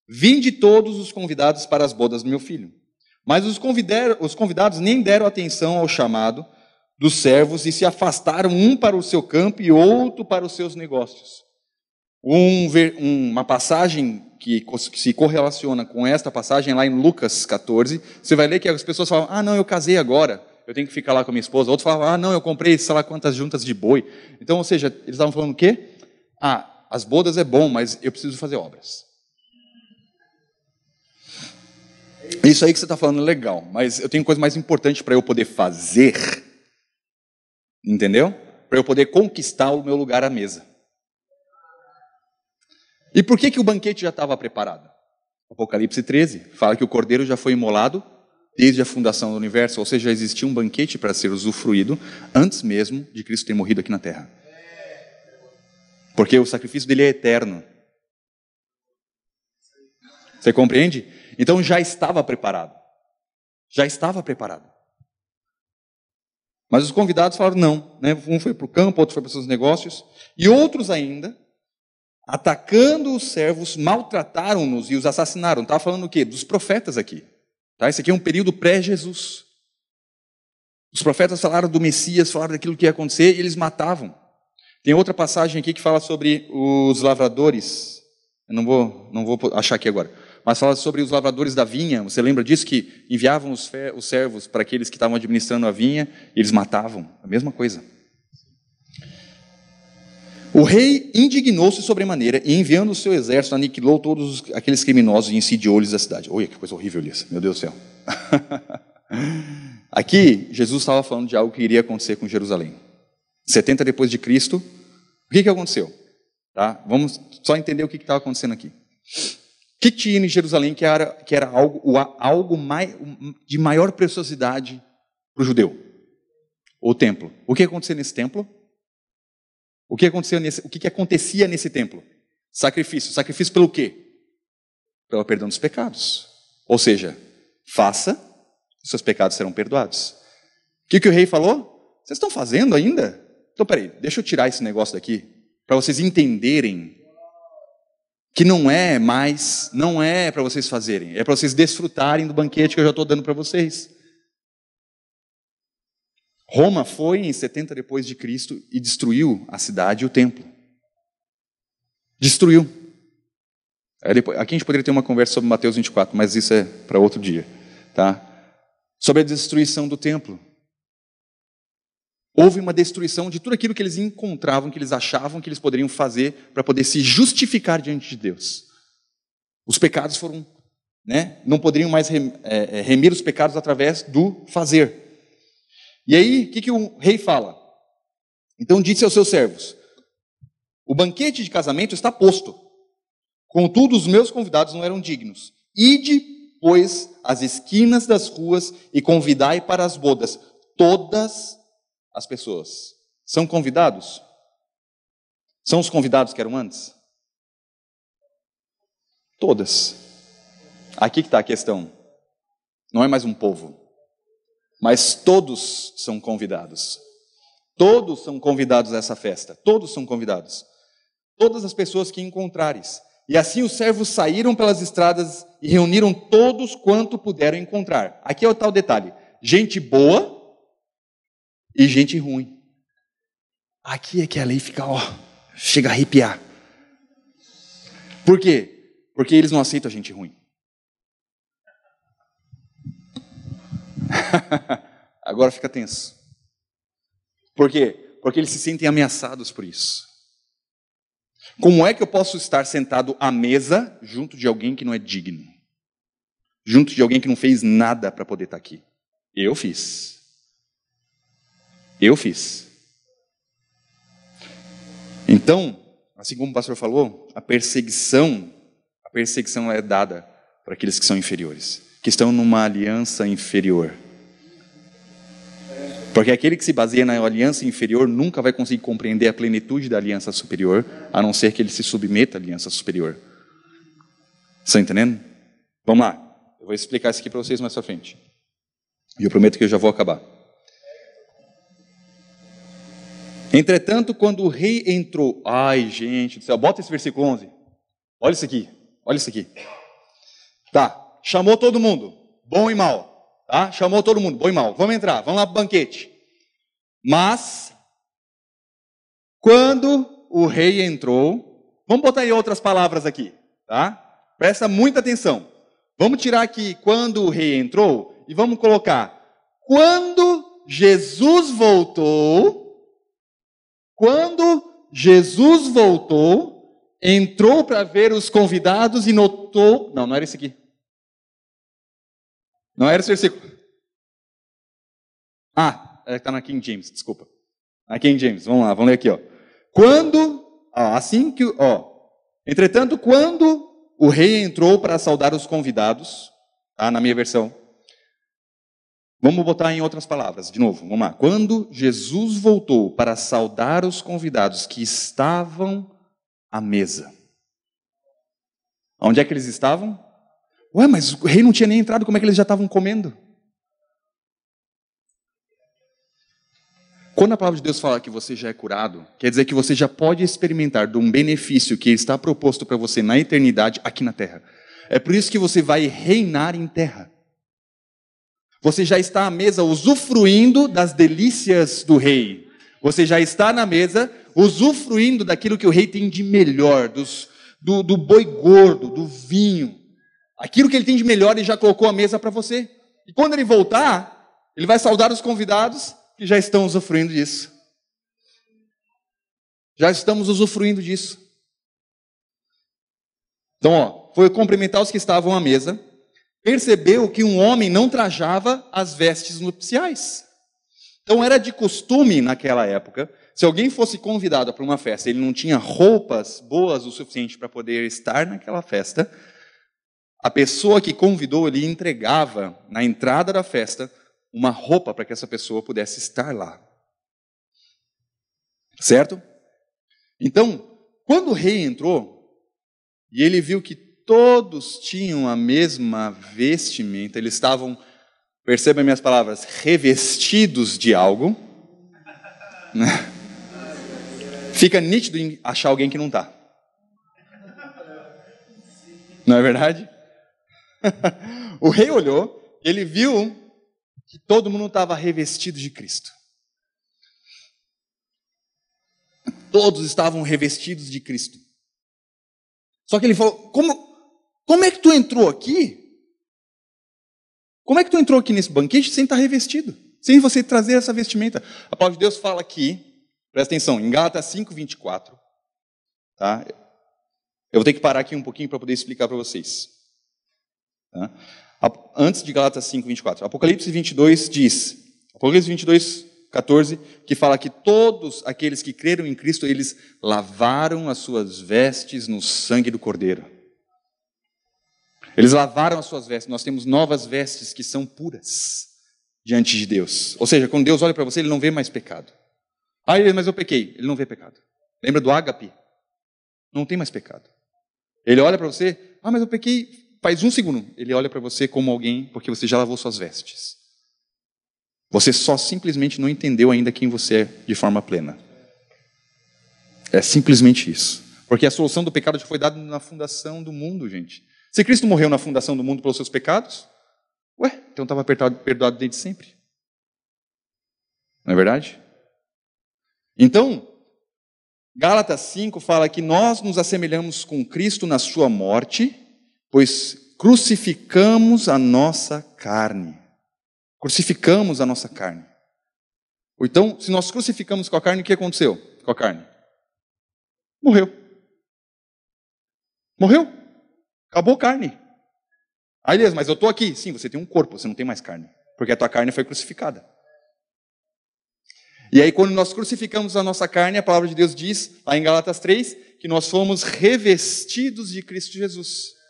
Vinde todos os convidados para as bodas do meu filho. Mas os, os convidados nem deram atenção ao chamado dos servos e se afastaram um para o seu campo e outro para os seus negócios. Um, uma passagem que, se correlaciona com esta passagem lá em Lucas 14, você vai ler que as pessoas falam: Ah, não, eu casei agora eu tenho que ficar lá com a minha esposa. Outros falavam, ah, não, eu comprei sei lá quantas juntas de boi. Então, ou seja, eles estavam falando o quê? Ah, as bodas é bom, mas eu preciso fazer obras. Isso aí que você está falando é legal, mas eu tenho coisa mais importante para eu poder fazer. Entendeu? Para eu poder conquistar o meu lugar à mesa. E por que, que o banquete já estava preparado? Apocalipse 13 fala que o cordeiro já foi imolado desde a fundação do universo, ou seja, existia um banquete para ser usufruído antes mesmo de Cristo ter morrido aqui na terra. Porque o sacrifício dele é eterno. Você compreende? Então já estava preparado. Já estava preparado. Mas os convidados falaram não. Né? Um foi para o campo, outro foi para os seus negócios. E outros ainda, atacando os servos, maltrataram-nos e os assassinaram. Estava falando o quê? Dos profetas aqui. Tá? Esse aqui é um período pré-Jesus. Os profetas falaram do Messias, falaram daquilo que ia acontecer e eles matavam. Tem outra passagem aqui que fala sobre os lavradores. Eu não vou, não vou achar aqui agora. Mas fala sobre os lavradores da vinha. Você lembra disso? Que enviavam os, os servos para aqueles que estavam administrando a vinha e eles matavam. A mesma coisa. O rei indignou-se sobremaneira e, enviando o seu exército, aniquilou todos aqueles criminosos e insidiou-lhes a cidade. Olha que coisa horrível isso, meu Deus do céu. Aqui, Jesus estava falando de algo que iria acontecer com Jerusalém. 70 depois de Cristo, o que, que aconteceu? Tá? Vamos só entender o que estava acontecendo aqui. O que tinha em Jerusalém que era, que era algo, algo mai, de maior preciosidade para o judeu? O templo. O que aconteceu nesse templo? O que, aconteceu nesse, o que, que acontecia nesse templo? Sacrifício. Sacrifício pelo quê? Pelo perdão dos pecados. Ou seja, faça, seus pecados serão perdoados. O que, que o rei falou? Vocês estão fazendo ainda? Então, peraí, deixa eu tirar esse negócio daqui, para vocês entenderem que não é mais, não é para vocês fazerem, é para vocês desfrutarem do banquete que eu já estou dando para vocês. Roma foi em 70 depois de Cristo e destruiu a cidade e o templo. Destruiu. Aqui a gente poderia ter uma conversa sobre Mateus 24, mas isso é para outro dia, tá? Sobre a destruição do templo. Houve uma destruição de tudo aquilo que eles encontravam, que eles achavam que eles poderiam fazer para poder se justificar diante de Deus. Os pecados foram, né? Não poderiam mais é, é, remir os pecados através do fazer. E aí, o que, que o rei fala? Então disse aos seus servos: O banquete de casamento está posto. Contudo, os meus convidados não eram dignos. Ide, pois, às esquinas das ruas e convidai para as bodas todas as pessoas. São convidados? São os convidados que eram antes? Todas. Aqui que está a questão. Não é mais um povo, mas todos são convidados. Todos são convidados a essa festa. Todos são convidados. Todas as pessoas que encontrares. E assim os servos saíram pelas estradas e reuniram todos quanto puderam encontrar. Aqui é o tal detalhe: gente boa e gente ruim. Aqui é que a lei fica, ó, chega a arrepiar. Por quê? Porque eles não aceitam a gente ruim. Agora fica tenso. Por quê? Porque eles se sentem ameaçados por isso. Como é que eu posso estar sentado à mesa junto de alguém que não é digno? Junto de alguém que não fez nada para poder estar aqui? Eu fiz. Eu fiz. Então, assim como o pastor falou, a perseguição, a perseguição é dada para aqueles que são inferiores, que estão numa aliança inferior. Porque aquele que se baseia na aliança inferior nunca vai conseguir compreender a plenitude da aliança superior, a não ser que ele se submeta à aliança superior. Estão entendendo? Vamos lá. Eu vou explicar isso aqui para vocês mais para frente. E eu prometo que eu já vou acabar. Entretanto, quando o rei entrou, ai gente do céu, bota esse versículo 11. Olha isso aqui, olha isso aqui. Tá, chamou todo mundo, bom e mal. Tá? Chamou todo mundo, bom e mal. Vamos entrar, vamos lá para o banquete. Mas, quando o rei entrou, vamos botar em outras palavras aqui, tá? Presta muita atenção. Vamos tirar aqui quando o rei entrou e vamos colocar quando Jesus voltou, quando Jesus voltou, entrou para ver os convidados e notou, não, não era isso aqui. Não era esse versículo. Ah, está é na King James, desculpa. Na King James, vamos lá, vamos ler aqui, ó. Quando, ó, assim que, ó, entretanto, quando o rei entrou para saudar os convidados, tá, na minha versão, Vamos botar em outras palavras, de novo, vamos lá. Quando Jesus voltou para saudar os convidados que estavam à mesa. Onde é que eles estavam? Ué, mas o rei não tinha nem entrado, como é que eles já estavam comendo? Quando a palavra de Deus fala que você já é curado, quer dizer que você já pode experimentar de um benefício que está proposto para você na eternidade aqui na terra. É por isso que você vai reinar em terra. Você já está à mesa usufruindo das delícias do rei. Você já está na mesa usufruindo daquilo que o rei tem de melhor, dos, do, do boi gordo, do vinho. Aquilo que ele tem de melhor, ele já colocou a mesa para você. E quando ele voltar, ele vai saudar os convidados que já estão usufruindo disso. Já estamos usufruindo disso. Então, ó, foi cumprimentar os que estavam à mesa, percebeu que um homem não trajava as vestes nupciais. Então, era de costume naquela época, se alguém fosse convidado para uma festa, ele não tinha roupas boas o suficiente para poder estar naquela festa, a pessoa que convidou, ele entregava na entrada da festa uma roupa para que essa pessoa pudesse estar lá. Certo? Então, quando o rei entrou e ele viu que todos tinham a mesma vestimenta, eles estavam, perceba minhas palavras, revestidos de algo. Né? Fica nítido em achar alguém que não está. Não é verdade? o rei olhou, ele viu que todo mundo estava revestido de Cristo. Todos estavam revestidos de Cristo. Só que ele falou: como, como é que tu entrou aqui? Como é que tu entrou aqui nesse banquete sem estar revestido? Sem você trazer essa vestimenta? A palavra de Deus fala aqui, presta atenção, em Gálatas 5, 24. Tá? Eu vou ter que parar aqui um pouquinho para poder explicar para vocês. Tá? Antes de Galatas 5, 24. Apocalipse 22 diz, Apocalipse 22, 14, que fala que todos aqueles que creram em Cristo, eles lavaram as suas vestes no sangue do Cordeiro. Eles lavaram as suas vestes. Nós temos novas vestes que são puras diante de Deus. Ou seja, quando Deus olha para você, ele não vê mais pecado. Ah, mas eu pequei. Ele não vê pecado. Lembra do ágape? Não tem mais pecado. Ele olha para você, ah, mas eu pequei faz um segundo. Ele olha para você como alguém porque você já lavou suas vestes. Você só simplesmente não entendeu ainda quem você é de forma plena. É simplesmente isso. Porque a solução do pecado já foi dada na fundação do mundo, gente. Se Cristo morreu na fundação do mundo pelos seus pecados, ué, então estava perdoado desde sempre. Não é verdade? Então, Gálatas 5 fala que nós nos assemelhamos com Cristo na sua morte, pois crucificamos a nossa carne. Crucificamos a nossa carne. Então, se nós crucificamos com a carne, o que aconteceu com a carne? Morreu. Morreu. Acabou carne. Aí, beleza, mas eu estou aqui. Sim, você tem um corpo, você não tem mais carne. Porque a tua carne foi crucificada. E aí, quando nós crucificamos a nossa carne, a palavra de Deus diz, lá em Galatas 3, que nós fomos revestidos de Cristo Jesus.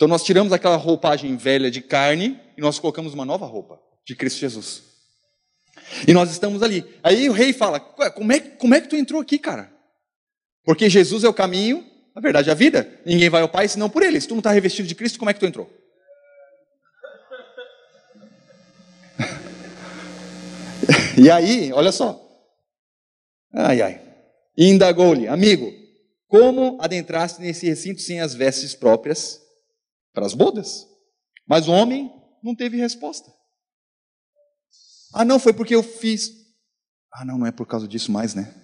Então, nós tiramos aquela roupagem velha de carne e nós colocamos uma nova roupa de Cristo Jesus. E nós estamos ali. Aí o rei fala: como é, como é que tu entrou aqui, cara? Porque Jesus é o caminho, a verdade é a vida. Ninguém vai ao Pai senão por ele. Se tu não está revestido de Cristo, como é que tu entrou? E aí, olha só. Ai, ai. Indagou-lhe, amigo, como adentraste nesse recinto sem as vestes próprias para as bodas? Mas o homem não teve resposta. Ah, não, foi porque eu fiz. Ah, não, não é por causa disso mais, né?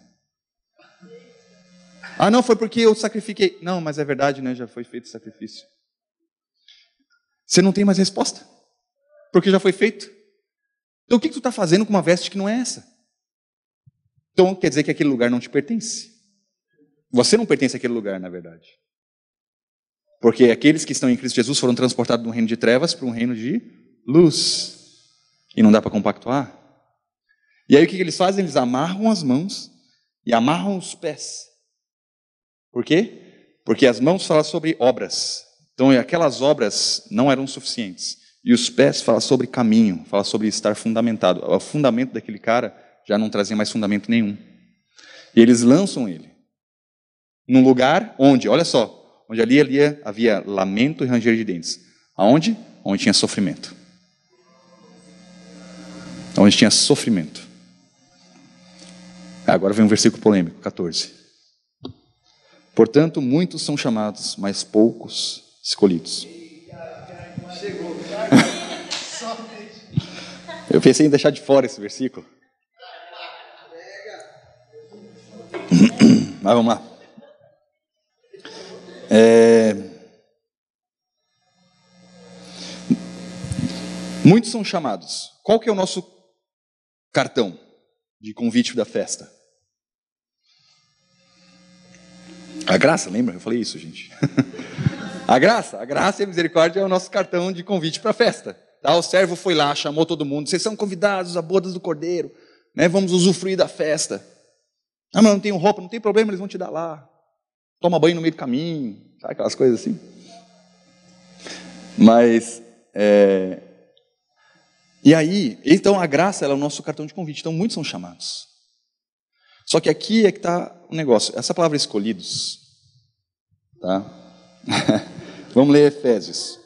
Ah, não, foi porque eu sacrifiquei. Não, mas é verdade, né? Já foi feito o sacrifício. Você não tem mais resposta. Porque já foi feito. Então o que, que tu está fazendo com uma veste que não é essa? Então quer dizer que aquele lugar não te pertence. Você não pertence àquele lugar, na verdade. Porque aqueles que estão em Cristo Jesus foram transportados de um reino de trevas para um reino de luz. E não dá para compactuar. E aí o que, eles fazem? Eles amarram as mãos e amarram os pés. Por quê? Porque as mãos falam sobre obras. Então aquelas obras não eram suficientes. E os pés fala sobre caminho, fala sobre estar fundamentado. O fundamento daquele cara já não trazia mais fundamento nenhum. E eles lançam ele num lugar onde, olha só, onde ali, ali havia lamento e ranger de dentes. Aonde? Onde tinha sofrimento. Onde tinha sofrimento. Agora vem um versículo polêmico, 14. Portanto, muitos são chamados, mas poucos escolhidos. Eu pensei em deixar de fora esse versículo. Mas vamos lá. É... Muitos são chamados. Qual que é o nosso cartão de convite da festa? A graça, lembra? Eu falei isso, gente. a graça, a graça e a misericórdia é o nosso cartão de convite para a festa. Tá? O servo foi lá, chamou todo mundo. Vocês são convidados a bodas do cordeiro. Né? Vamos usufruir da festa. Ah, mas não tenho roupa, não tem problema, eles vão te dar lá. Toma banho no meio do caminho. Sabe aquelas coisas assim? Mas, é... e aí, então a graça é o nosso cartão de convite. Então muitos são chamados. Só que aqui é que está o negócio. Essa palavra escolhidos, tá? Vamos ler Efésios.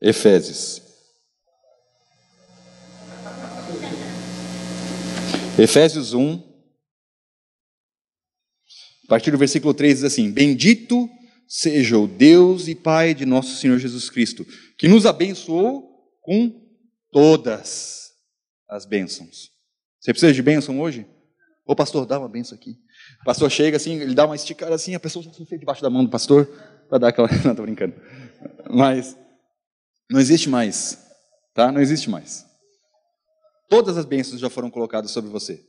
Efésios. Efésios 1, a partir do versículo 3 diz assim: Bendito seja o Deus e Pai de nosso Senhor Jesus Cristo, que nos abençoou com todas as bênçãos. Você precisa de bênção hoje? Ô pastor, dá uma bênção aqui. O pastor chega assim, ele dá uma esticada assim, a pessoa já fica debaixo da mão do pastor para dar aquela. Não, estou brincando. Mas não existe mais, tá? Não existe mais. Todas as bênçãos já foram colocadas sobre você.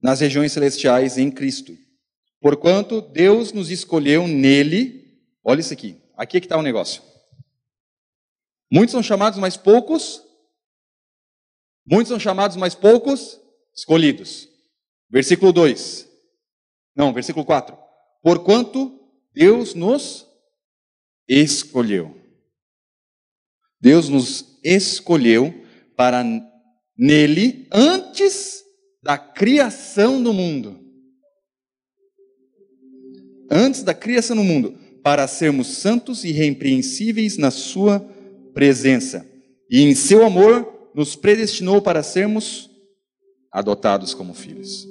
Nas regiões celestiais em Cristo. Porquanto Deus nos escolheu nele. Olha isso aqui. Aqui é que está o negócio. Muitos são chamados, mas poucos. Muitos são chamados, mas poucos escolhidos. Versículo 2. Não, versículo 4. Porquanto Deus nos escolheu. Deus nos escolheu para nele, antes da criação do mundo. Antes da criação do mundo, para sermos santos e repreensíveis na Sua presença. E em Seu amor nos predestinou para sermos adotados como filhos.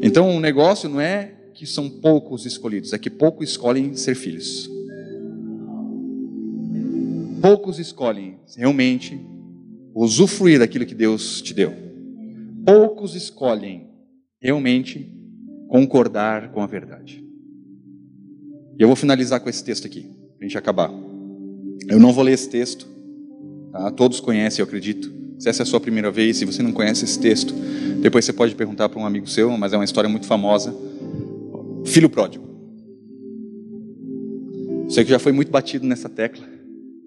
Então o negócio não é que são poucos escolhidos, é que poucos escolhem ser filhos. Poucos escolhem realmente usufruir daquilo que Deus te deu. Poucos escolhem realmente concordar com a verdade. E eu vou finalizar com esse texto aqui, para a gente acabar. Eu não vou ler esse texto, tá? todos conhecem, eu acredito. Se essa é a sua primeira vez, se você não conhece esse texto, depois você pode perguntar para um amigo seu, mas é uma história muito famosa. Filho pródigo. Sei que já foi muito batido nessa tecla,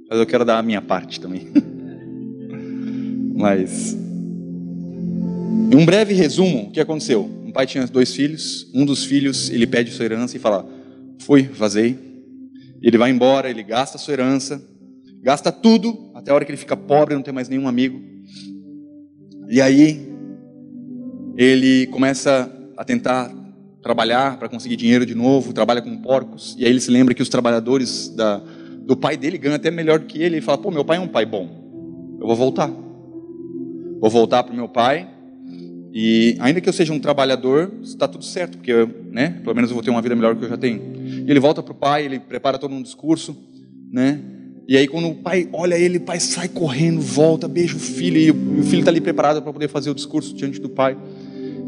mas eu quero dar a minha parte também. mas, em um breve resumo, o que aconteceu? Um pai tinha dois filhos, um dos filhos ele pede sua herança e fala: Fui, vazei. Ele vai embora, ele gasta sua herança, gasta tudo, até a hora que ele fica pobre, não tem mais nenhum amigo. E aí, ele começa a tentar trabalhar para conseguir dinheiro de novo, trabalha com porcos, e aí ele se lembra que os trabalhadores da, do pai dele ganham até melhor do que ele, e fala: pô, meu pai é um pai bom, eu vou voltar. Vou voltar para o meu pai, e ainda que eu seja um trabalhador, está tudo certo, porque né, pelo menos eu vou ter uma vida melhor do que eu já tenho. E ele volta para o pai, ele prepara todo um discurso, né? E aí quando o pai olha ele, o pai sai correndo, volta, beija o filho, e o filho está ali preparado para poder fazer o discurso diante do pai.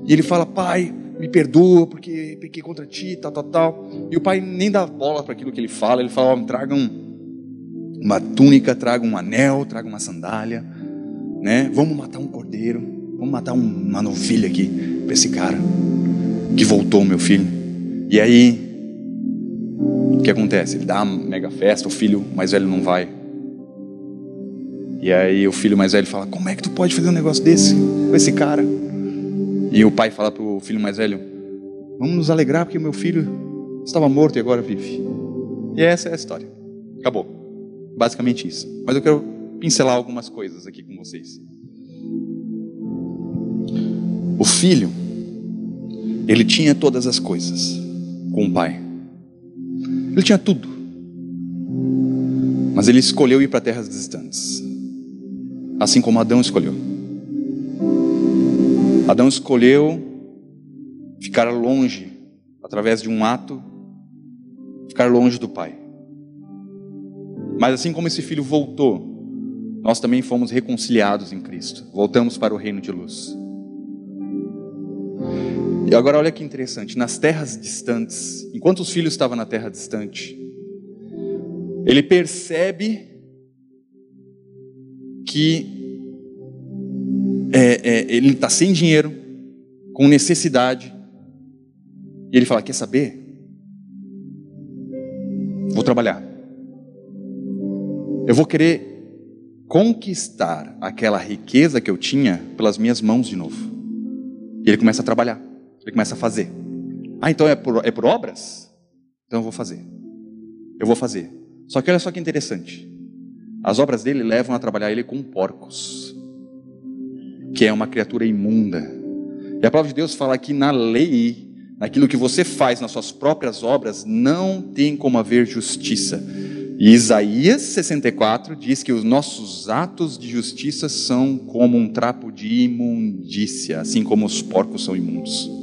E ele fala, pai, me perdoa porque pequei contra ti, tal, tal, tal. E o pai nem dá bola para aquilo que ele fala, ele fala, oh, traga um, uma túnica, traga um anel, traga uma sandália, né? Vamos matar um cordeiro, vamos matar um, uma novilha aqui para esse cara que voltou, meu filho. E aí o que acontece? Ele dá uma mega festa, o filho mais velho não vai. E aí o filho mais velho fala: Como é que tu pode fazer um negócio desse com esse cara? E o pai fala pro filho mais velho: Vamos nos alegrar porque meu filho estava morto e agora vive. E essa é a história. Acabou. Basicamente isso. Mas eu quero pincelar algumas coisas aqui com vocês. O filho, ele tinha todas as coisas com o pai. Ele tinha tudo. Mas ele escolheu ir para terras distantes. Assim como Adão escolheu. Adão escolheu ficar longe, através de um ato, ficar longe do pai. Mas assim como esse filho voltou, nós também fomos reconciliados em Cristo. Voltamos para o reino de luz. E agora olha que interessante, nas terras distantes, enquanto os filhos estavam na terra distante, ele percebe que é, é, ele está sem dinheiro, com necessidade, e ele fala: Quer saber? Vou trabalhar. Eu vou querer conquistar aquela riqueza que eu tinha pelas minhas mãos de novo. E ele começa a trabalhar. Ele começa a fazer. Ah, então é por, é por obras? Então eu vou fazer. Eu vou fazer. Só que olha só que interessante. As obras dele levam a trabalhar ele com porcos, que é uma criatura imunda. E a palavra de Deus fala que na lei, naquilo que você faz nas suas próprias obras, não tem como haver justiça. E Isaías 64 diz que os nossos atos de justiça são como um trapo de imundícia, assim como os porcos são imundos.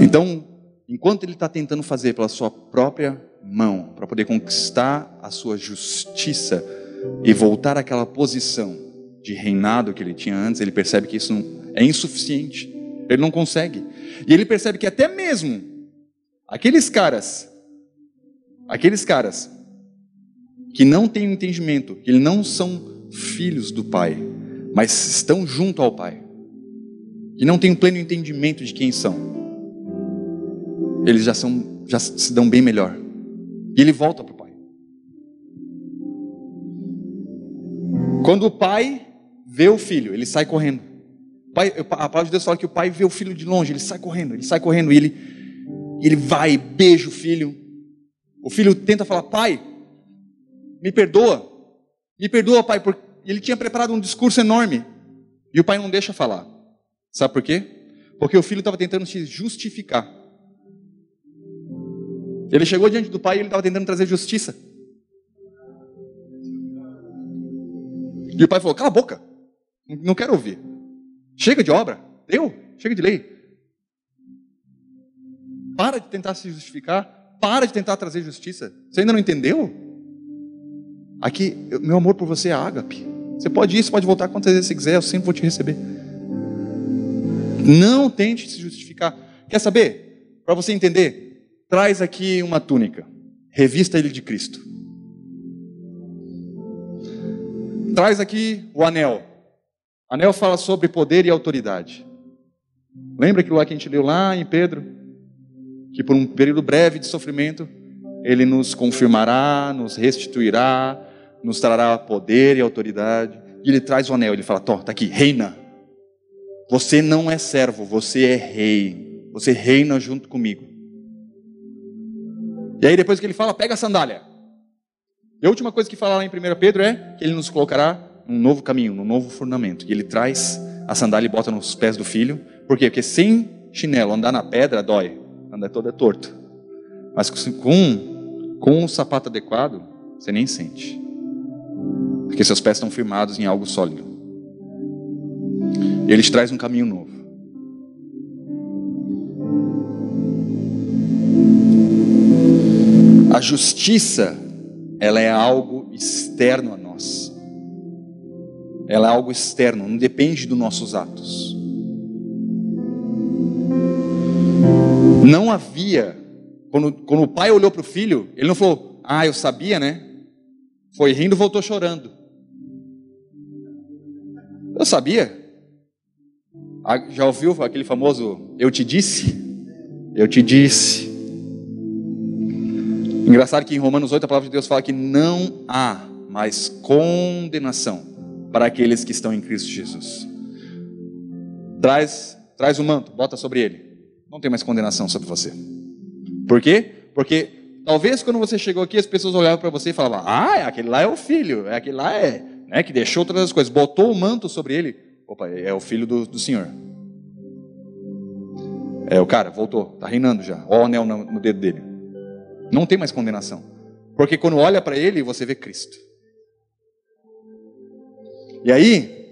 Então, enquanto ele está tentando fazer pela sua própria mão, para poder conquistar a sua justiça e voltar àquela posição de reinado que ele tinha antes, ele percebe que isso é insuficiente. Ele não consegue. E ele percebe que até mesmo aqueles caras, aqueles caras que não têm entendimento, que não são filhos do Pai, mas estão junto ao Pai, que não têm um pleno entendimento de quem são, eles já são, já se dão bem melhor. E ele volta para o pai. Quando o pai vê o filho, ele sai correndo. Pai, a palavra de Deus fala que o pai vê o filho de longe, ele sai correndo, ele sai correndo e ele, ele vai, beija o filho. O filho tenta falar: Pai, me perdoa, me perdoa, pai, por E ele tinha preparado um discurso enorme. E o pai não deixa falar. Sabe por quê? Porque o filho estava tentando se justificar. Ele chegou diante do pai e ele estava tentando trazer justiça. E o pai falou: Cala a boca, não quero ouvir. Chega de obra, deu, chega de lei. Para de tentar se justificar, para de tentar trazer justiça. Você ainda não entendeu? Aqui, meu amor por você é ágape. Você pode ir, você pode voltar quantas vezes você quiser, eu sempre vou te receber. Não tente se justificar. Quer saber? Para você entender, traz aqui uma túnica. Revista ele de Cristo. Traz aqui o anel. Anel fala sobre poder e autoridade. Lembra aquilo lá que a gente leu lá em Pedro? Que por um período breve de sofrimento, ele nos confirmará, nos restituirá, nos trará poder e autoridade. E ele traz o anel, ele fala: Tó, tá aqui, reina. Você não é servo, você é rei. Você reina junto comigo. E aí depois que ele fala, pega a sandália. E a última coisa que fala lá em 1 Pedro é que ele nos colocará num novo caminho, num novo fundamento. E ele traz a sandália e bota nos pés do filho. Por quê? Porque sem chinelo, andar na pedra dói. Andar todo é torto. Mas com, com o sapato adequado, você nem sente. Porque seus pés estão firmados em algo sólido. E ele te traz um caminho novo. A justiça, ela é algo externo a nós. Ela é algo externo, não depende dos nossos atos. Não havia, quando, quando o pai olhou para o filho, ele não falou, ah, eu sabia, né? Foi rindo, voltou chorando. Eu sabia. Ah, já ouviu aquele famoso eu te disse? Eu te disse. Engraçado que em Romanos 8 a palavra de Deus fala que não há mais condenação para aqueles que estão em Cristo Jesus. Traz, traz o manto, bota sobre ele. Não tem mais condenação sobre você. Por quê? Porque talvez quando você chegou aqui as pessoas olhavam para você e falavam: "Ah, aquele lá é o filho, é aquele lá é né, que deixou todas as coisas, botou o manto sobre ele. Opa, é o filho do, do Senhor. É, o cara voltou, está reinando já. Olha o anel no, no dedo dele. Não tem mais condenação. Porque quando olha para ele, você vê Cristo. E aí,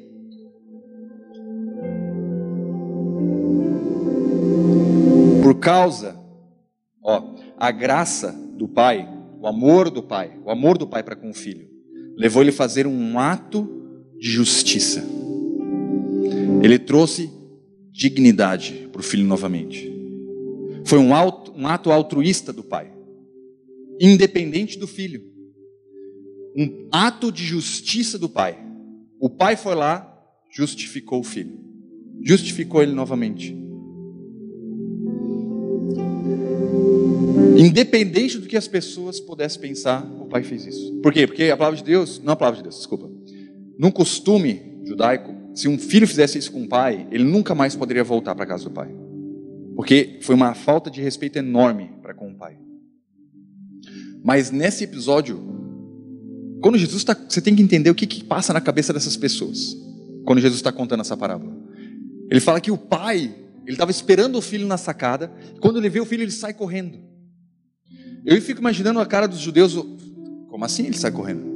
por causa, ó, a graça do Pai, o amor do Pai, o amor do Pai para com o Filho, levou ele a fazer um ato de justiça. Ele trouxe dignidade para o filho novamente. Foi um, auto, um ato altruísta do pai, independente do filho. Um ato de justiça do pai. O pai foi lá, justificou o filho, justificou ele novamente. Independente do que as pessoas pudessem pensar, o pai fez isso. Por quê? Porque a palavra de Deus, não a palavra de Deus, desculpa. Num costume judaico, se um filho fizesse isso com o pai, ele nunca mais poderia voltar para casa do pai. Porque foi uma falta de respeito enorme para com o pai. Mas nesse episódio, quando Jesus está. Você tem que entender o que, que passa na cabeça dessas pessoas. Quando Jesus está contando essa parábola. Ele fala que o pai, ele estava esperando o filho na sacada. Quando ele vê o filho, ele sai correndo. Eu fico imaginando a cara dos judeus. Como assim ele sai correndo?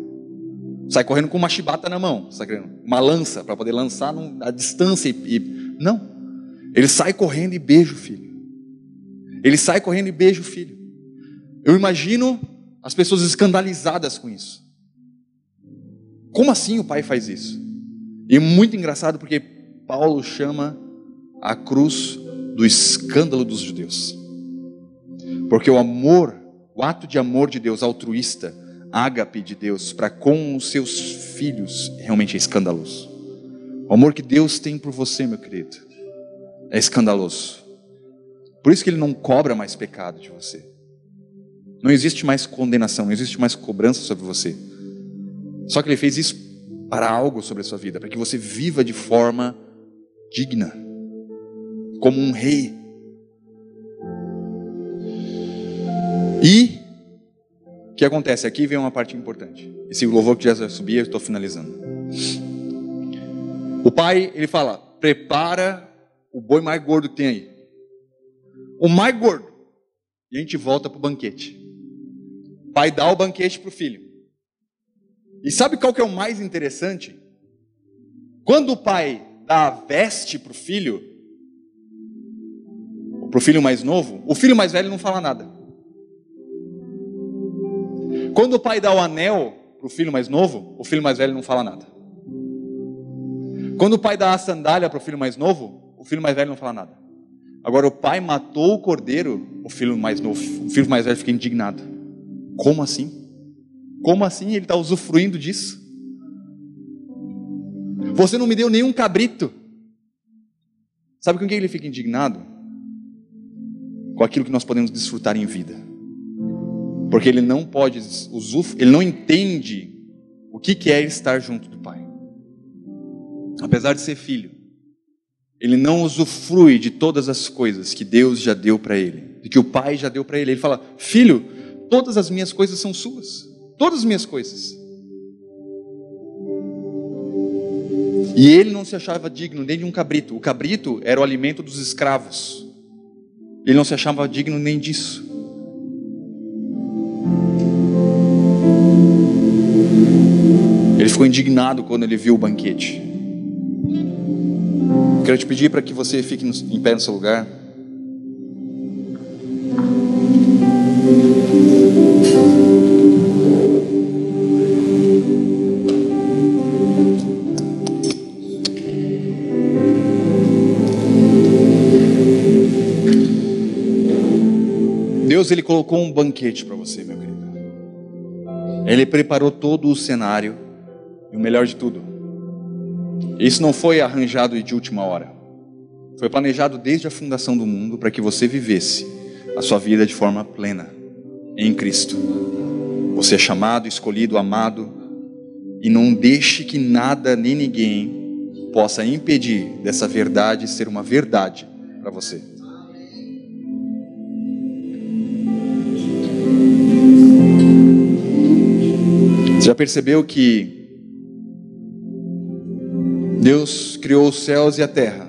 Sai correndo com uma chibata na mão, uma lança para poder lançar a distância e, e não. Ele sai correndo e beija o filho. Ele sai correndo e beija o filho. Eu imagino as pessoas escandalizadas com isso. Como assim o pai faz isso? E muito engraçado porque Paulo chama a cruz do escândalo dos judeus. Porque o amor o ato de amor de Deus altruísta, ágape de Deus para com os seus filhos, realmente é escandaloso. O amor que Deus tem por você, meu querido, é escandaloso. Por isso que ele não cobra mais pecado de você. Não existe mais condenação, não existe mais cobrança sobre você. Só que ele fez isso para algo sobre a sua vida, para que você viva de forma digna, como um rei E que acontece? Aqui vem uma parte importante. Esse louvor que já subia, eu estou finalizando. O pai, ele fala: prepara o boi mais gordo que tem aí. O mais gordo. E a gente volta para o banquete. O pai dá o banquete para o filho. E sabe qual que é o mais interessante? Quando o pai dá a veste para o filho, para o filho mais novo, o filho mais velho não fala nada. Quando o pai dá o anel para o filho mais novo, o filho mais velho não fala nada. Quando o pai dá a sandália para o filho mais novo, o filho mais velho não fala nada. Agora o pai matou o cordeiro, o filho mais novo, o filho mais velho fica indignado. Como assim? Como assim ele está usufruindo disso? Você não me deu nenhum cabrito. Sabe com que ele fica indignado? Com aquilo que nós podemos desfrutar em vida. Porque ele não pode usufruir, ele não entende o que é estar junto do Pai. Apesar de ser filho, ele não usufrui de todas as coisas que Deus já deu para ele, que o Pai já deu para ele. Ele fala: Filho, todas as minhas coisas são suas, todas as minhas coisas. E ele não se achava digno nem de um cabrito. O cabrito era o alimento dos escravos. Ele não se achava digno nem disso. Ele ficou indignado quando ele viu o banquete. Quero te pedir para que você fique em pé no seu lugar. Deus ele colocou um banquete para você, meu querido. Ele preparou todo o cenário e o melhor de tudo. Isso não foi arranjado de última hora. Foi planejado desde a fundação do mundo para que você vivesse a sua vida de forma plena em Cristo. Você é chamado, escolhido, amado e não deixe que nada nem ninguém possa impedir dessa verdade ser uma verdade para você. Você já percebeu que Deus criou os céus e a terra?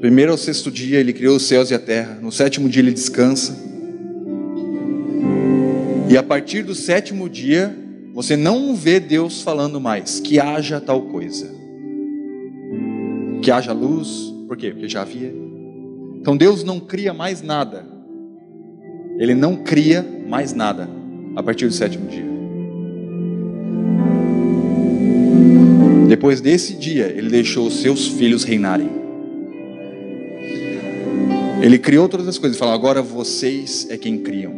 Primeiro ao sexto dia ele criou os céus e a terra. No sétimo dia ele descansa. E a partir do sétimo dia, você não vê Deus falando mais que haja tal coisa. Que haja luz. Por quê? Porque já havia. Então Deus não cria mais nada. Ele não cria mais nada a partir do sétimo dia. Depois desse dia, ele deixou os seus filhos reinarem. Ele criou todas as coisas e falou: agora vocês é quem criam.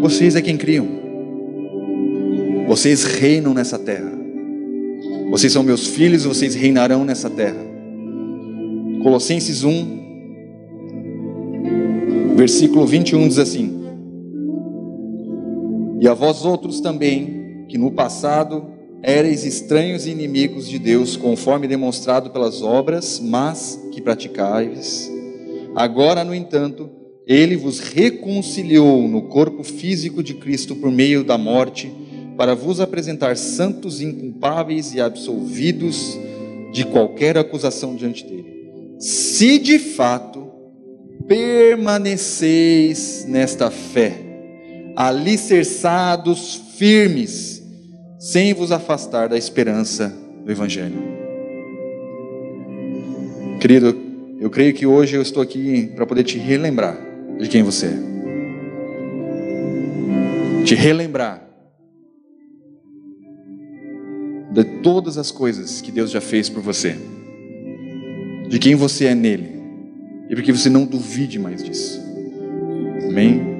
Vocês é quem criam. Vocês reinam nessa terra. Vocês são meus filhos e vocês reinarão nessa terra. Colossenses 1, versículo 21 diz assim: E a vós outros também, que no passado Éreis estranhos e inimigos de Deus, conforme demonstrado pelas obras, mas que praticais. Agora, no entanto, ele vos reconciliou no corpo físico de Cristo por meio da morte, para vos apresentar santos, inculpáveis e absolvidos de qualquer acusação diante dele. Se de fato permaneceis nesta fé, alicerçados firmes, sem vos afastar da esperança do Evangelho. Querido, eu creio que hoje eu estou aqui para poder te relembrar de quem você é. Te relembrar de todas as coisas que Deus já fez por você, de quem você é nele, e para que você não duvide mais disso. Amém?